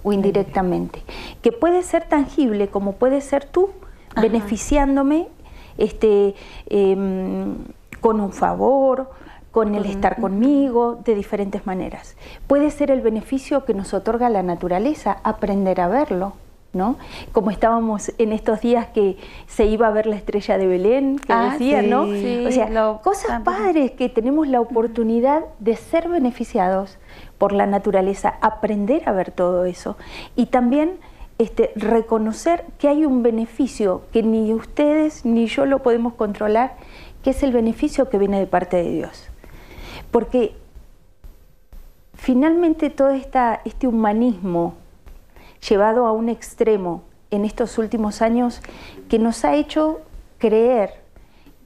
o indirectamente, que puede ser tangible como puede ser tú beneficiándome este, em, con un favor, con el estar conmigo, de diferentes maneras. Puede ser el beneficio que nos otorga la naturaleza, aprender a verlo, ¿no? Como estábamos en estos días que se iba a ver la estrella de Belén, que ah, decía, ¿no? o sea, cosas padres que tenemos la oportunidad de ser beneficiados por la naturaleza, aprender a ver todo eso y también este, reconocer que hay un beneficio que ni ustedes ni yo lo podemos controlar, que es el beneficio que viene de parte de Dios. Porque finalmente todo esta, este humanismo llevado a un extremo en estos últimos años que nos ha hecho creer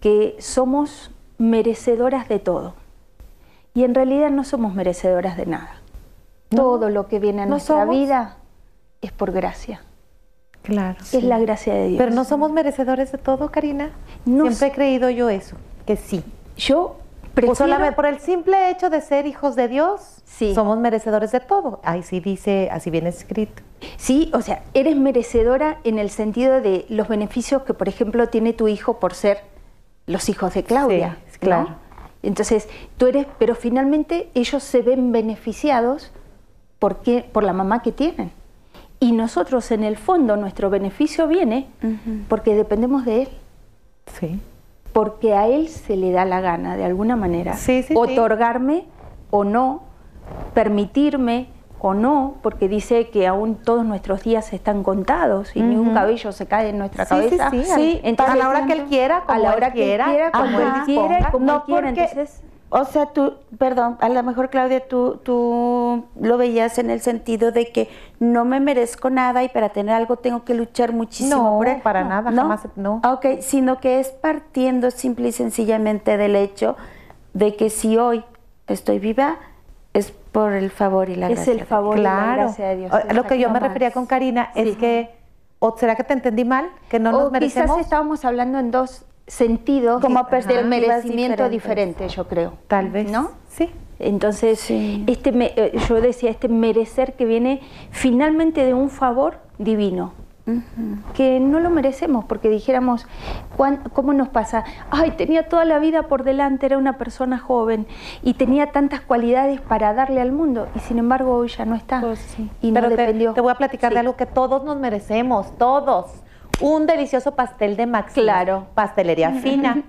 que somos merecedoras de todo. Y en realidad no somos merecedoras de nada. Todo lo que viene a nuestra vida es por gracia. Claro. Es la gracia de Dios. Pero no somos merecedores de todo, Karina. Siempre he creído yo eso, que sí. Yo prefiero... solamente por el simple hecho de ser hijos de Dios, sí. somos merecedores de todo. Ahí sí dice, así viene escrito. Sí, o sea, eres merecedora en el sentido de los beneficios que, por ejemplo, tiene tu hijo por ser los hijos de Claudia. claro. Entonces, tú eres, pero finalmente ellos se ven beneficiados porque, por la mamá que tienen. Y nosotros, en el fondo, nuestro beneficio viene porque dependemos de él. Sí. Porque a él se le da la gana, de alguna manera, otorgarme o no, permitirme o no, porque dice que aún todos nuestros días están contados y ni un cabello se cae en nuestra cabeza. Sí, sí, a la hora que él quiera, a la hora que él quiera, como él quiera, como no quiera. Entonces, o sea, tú, perdón, a lo mejor Claudia, tú, tú lo veías en el sentido de que no me merezco nada y para tener algo tengo que luchar muchísimo. No, para nada, ¿No? jamás, no. Ok, sino que es partiendo simple y sencillamente del hecho de que si hoy estoy viva, es por el favor y la es gracia. Es el favor claro. y la gracia de Dios. Lo que yo me refería con Karina es que, ¿o será que te entendí mal? Que no nos merecemos. Quizás estábamos hablando en dos sentidos como del merecimiento diferente, yo creo. Tal vez. ¿No? Sí. Entonces, este eh, yo decía, este merecer que viene finalmente de un favor divino que no lo merecemos, porque dijéramos, ¿cómo nos pasa? Ay, tenía toda la vida por delante, era una persona joven y tenía tantas cualidades para darle al mundo y sin embargo hoy ya no está. Pues y no dependió. Te, voy a platicar de algo que todos nos merecemos, todos. Un delicioso pastel de Max. Claro. Pastelería fina.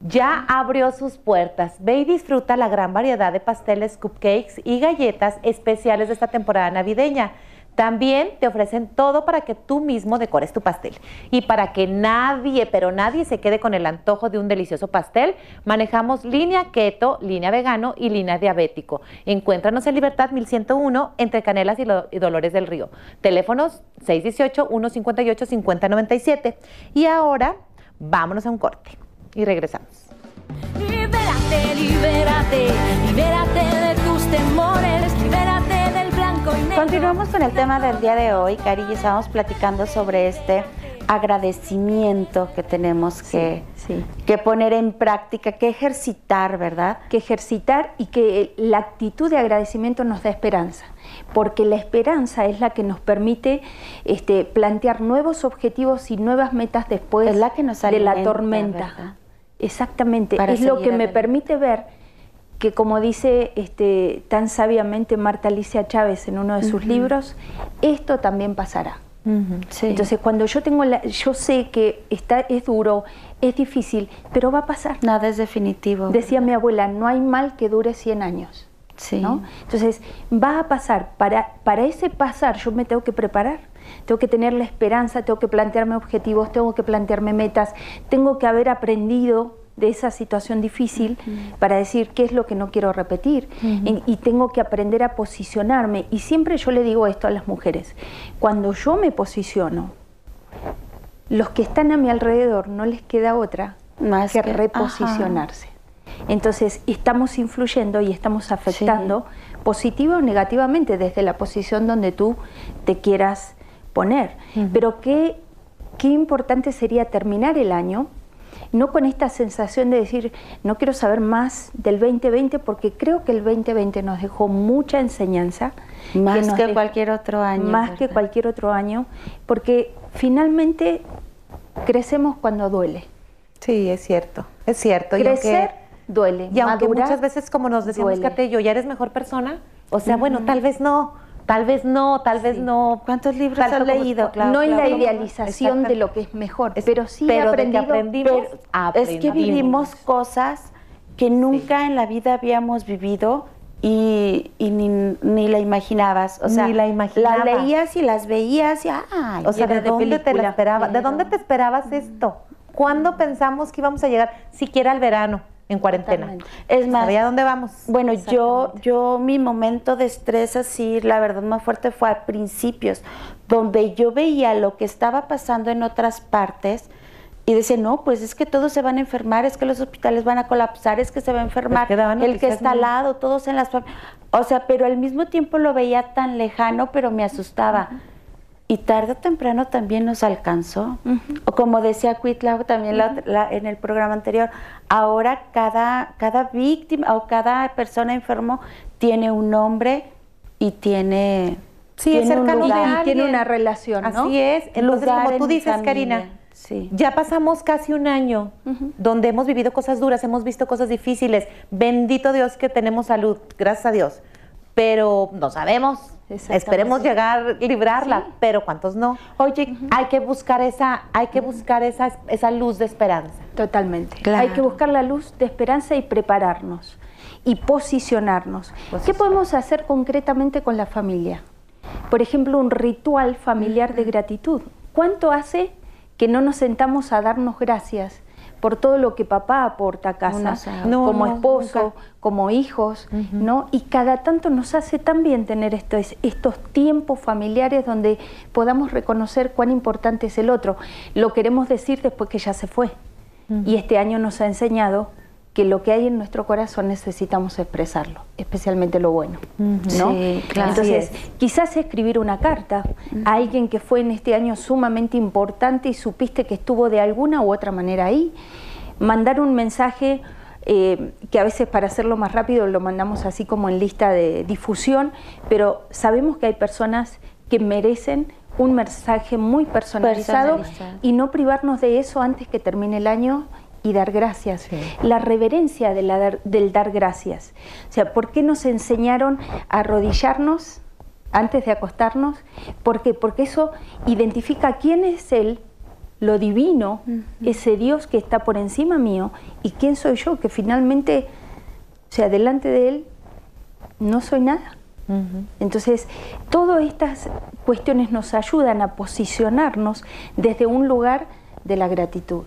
ya abrió sus puertas. Ve y disfruta la gran variedad de pasteles, cupcakes y galletas especiales de esta temporada navideña También te ofrecen todo para que tú mismo decores tu pastel. Y para que nadie, pero nadie se quede con el antojo de un delicioso pastel, manejamos línea keto, línea vegano y línea diabético. Encuéntranos en Libertad 1101 entre Canelas y, Dolores del Río. Teléfonos 618-158-5097. Y ahora vámonos a un corte y regresamos. Libérate, libérate Continuamos con el tema del día de hoy, Cari, y estábamos platicando sobre este agradecimiento que tenemos que, Sí. que poner en práctica, que ejercitar, ¿verdad? que ejercitar y que la actitud de agradecimiento nos da esperanza, porque la esperanza es la que nos permite este, plantear nuevos objetivos y nuevas metas después Es la que nos de la tormenta. ¿verdad? Exactamente, Para es lo que me permite ver que como dice este, tan sabiamente Marta Alicia Chávez en uno de sus libros, esto también pasará. Sí. Entonces, cuando yo tengo la, yo sé que está, es duro, es difícil, pero va a pasar. Nada es definitivo. Decía mi abuela, no hay mal que dure 100 años. Sí. ¿no? Entonces, va a pasar. Para, para ese pasar yo me tengo que preparar. Tengo que tener la esperanza, tengo que plantearme objetivos, tengo que plantearme metas, tengo que haber aprendido de esa situación difícil para decir qué es lo que no quiero repetir y, y tengo que aprender a posicionarme. Y siempre yo le digo esto a las mujeres, cuando yo me posiciono, los que están a mi alrededor no les queda otra Más que que- reposicionarse. Entonces, estamos influyendo y estamos afectando positiva o negativamente desde la posición donde tú te quieras poner. Pero qué, qué importante sería terminar el año, no con esta sensación de decir, no quiero saber más del 2020, porque creo que el 2020 nos dejó mucha enseñanza. Más que dejó- cualquier otro año, Más que cualquier otro año, porque finalmente crecemos cuando duele. Sí, es cierto, es cierto. Y aunque- Crecer duele. Y aunque madurar, muchas veces, como nos decíamos, y yo, ya eres mejor persona, o sea, bueno, tal vez no, tal vez no, tal vez no. ¿Cuántos libros has leído? claro, no en la claro, idealización de lo que es mejor, Es- pero sí pero de que aprendido. aprendimos, Pero es que vivimos cosas que nunca en la vida habíamos vivido y, y ni, ni la imaginabas. O sea, Ni la imaginabas. las leías y las veías y ¡ay! O sea, ¿de de dónde te la esperabas? ¿De dónde te esperabas esto? ¿Cuándo pensamos que íbamos a llegar siquiera al verano en cuarentena? Totalmente. Es más, ¿Sabía dónde vamos? Bueno, yo, yo mi momento de estrés así, la verdad más fuerte fue a principios, donde yo veía lo que estaba pasando en otras partes y decía, no, pues es que todos se van a enfermar, es que los hospitales van a colapsar, es que se va a enfermar, el que está al lado, todos en las... O sea, pero al mismo tiempo lo veía tan lejano, pero me asustaba. Y tarde o temprano también nos alcanzó. O como decía Cuitla también la- la- en el programa anterior, ahora cada, cada víctima o cada persona enfermo tiene un nombre y tiene, Sí, es tiene un de lugar. alguien. tiene una relación, ¿no? Así es. Entonces, Lugar como tú dices, familia. Karina, Sí. ya pasamos casi un año donde hemos vivido cosas duras, hemos visto cosas difíciles. Bendito Dios que tenemos salud, gracias a Dios. Pero no sabemos. Esperemos llegar, librarla, pero ¿cuántos no? Oye, hay que buscar esa, hay que buscar esa, esa luz de esperanza. Totalmente. Claro. Hay que buscar la luz de esperanza y prepararnos y posicionarnos. ¿Qué podemos hacer concretamente con la familia? Por ejemplo, un ritual familiar de gratitud. ¿Cuánto hace que no nos sentamos a darnos gracias por todo lo que papá aporta a casa, No, como no, esposo, nunca. como hijos, ¿no? Y cada tanto nos hace tan bien tener estos, estos tiempos familiares donde podamos reconocer cuán importante es el otro. Lo queremos decir después que ya se fue. Y este año nos ha enseñado que lo que hay en nuestro corazón necesitamos expresarlo, especialmente lo bueno, ¿no? Sí, claro. Entonces, quizás escribir una carta a alguien que fue en este año sumamente importante y supiste que estuvo de alguna u otra manera ahí, mandar un mensaje eh, que a veces para hacerlo más rápido lo mandamos así como en lista de difusión, pero sabemos que hay personas que merecen un mensaje muy personalizado, Personalizado. y no privarnos de eso antes que termine el año y dar gracias. La reverencia de la dar- del dar gracias. O sea, ¿por qué nos enseñaron a arrodillarnos antes de acostarnos? ¿Por qué? Porque eso identifica quién es Él, lo divino, ese Dios que está por encima mío, y quién soy yo, que finalmente, o sea, delante de Él no soy nada. Entonces, todas estas cuestiones nos ayudan a posicionarnos desde un lugar de la gratitud.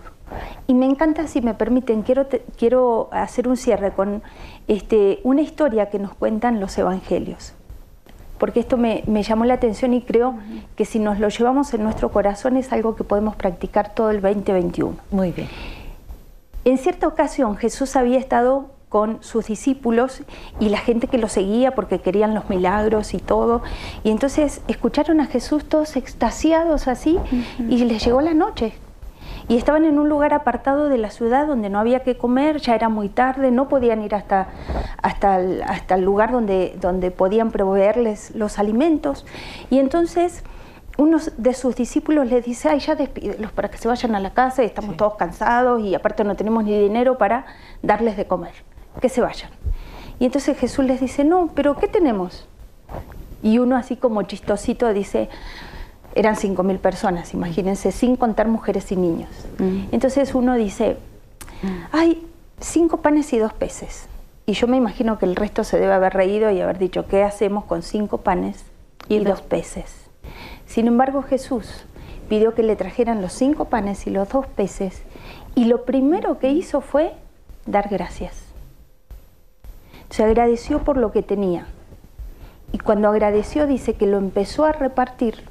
Y me encanta, si me permiten, quiero, quiero hacer un cierre con este, una historia que nos cuentan los evangelios. Porque esto me, llamó la atención y creo que si nos lo llevamos en nuestro corazón es algo que podemos practicar todo el 2021. Muy bien. En cierta ocasión Jesús había estado con sus discípulos y la gente que lo seguía porque querían los milagros y todo. Y entonces escucharon a Jesús todos extasiados así y les llegó la noche. Y estaban en un lugar apartado de la ciudad donde no había que comer, ya era muy tarde, no podían ir hasta, hasta, el, hasta el lugar donde, donde podían proveerles los alimentos. Y entonces uno de sus discípulos les dice, ay, ya despídelos para que se vayan a la casa, y estamos todos cansados y aparte no tenemos ni dinero para darles de comer que se vayan. Y entonces Jesús les dice, no, pero ¿qué tenemos? Y uno así como chistosito dice, eran cinco mil personas, imagínense, sin contar mujeres y niños. Mm. Entonces uno dice, hay cinco panes y dos peces. Y yo me imagino que el resto se debe haber reído y haber dicho, ¿qué hacemos con cinco panes y, dos peces? Sin embargo, Jesús pidió que le trajeran los cinco panes y los dos peces y lo primero que hizo fue dar gracias. Se agradeció por lo que tenía. Y cuando agradeció dice que lo empezó a repartir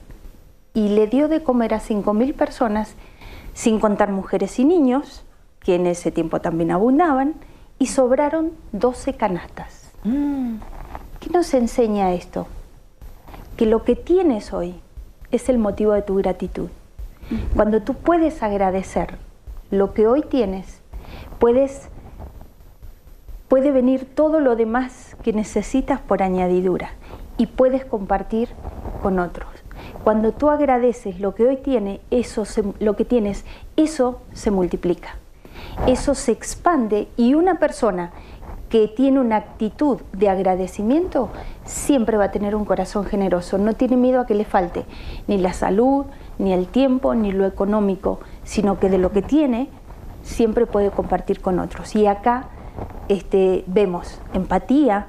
y le dio de comer a 5.000 personas, sin contar mujeres y niños, que en ese tiempo también abundaban, y sobraron 12 canastas. Mm. ¿Qué nos enseña esto? Que lo que tienes hoy es el motivo de tu gratitud. Cuando tú puedes agradecer lo que hoy tienes, puedes puede venir todo lo demás que necesitas por añadidura y puedes compartir con otros. Cuando tú agradeces lo que hoy tiene, eso lo que tienes, eso se multiplica. Eso se expande y una persona que tiene una actitud de agradecimiento siempre va a tener un corazón generoso, no tiene miedo a que le falte ni la salud, ni el tiempo, ni lo económico, sino que de lo que tiene siempre puede compartir con otros. Y acá este, vemos empatía,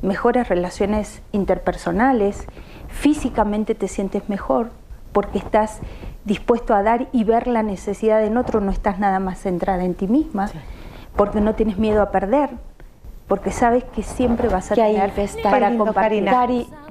mejores relaciones interpersonales, físicamente te sientes mejor porque estás dispuesto a dar y ver la necesidad en otro, no estás nada más centrada en ti misma, porque no tienes miedo a perder, porque sabes que siempre vas a tener para compartir.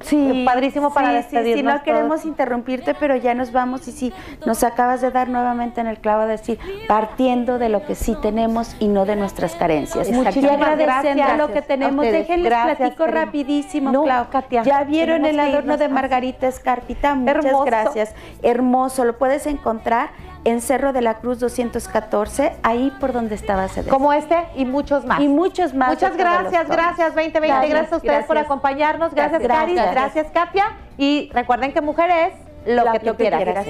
sí, padrísimo para despedirnos. Sí, no queremos interrumpirte, pero ya nos vamos y si nos acabas de dar nuevamente en el clavo de decir, partiendo de lo que sí tenemos y no de nuestras carencias. Muchísimas agradeciendo lo que tenemos. Déjenles platico rapidísimo, no, Katia, Ya vieron el adorno de Margarita Escarpita, muchas gracias. Hermoso, lo puedes encontrar en Cerro de la Cruz 214, ahí por donde estaba sede. Como este y muchos más. Y muchos más. Muchas gracias, gracias 2020, gracias, a ustedes por acompañarnos, gracias, gracias Caris, gracias. Katia y recuerden que mujer es lo, que tú quieras.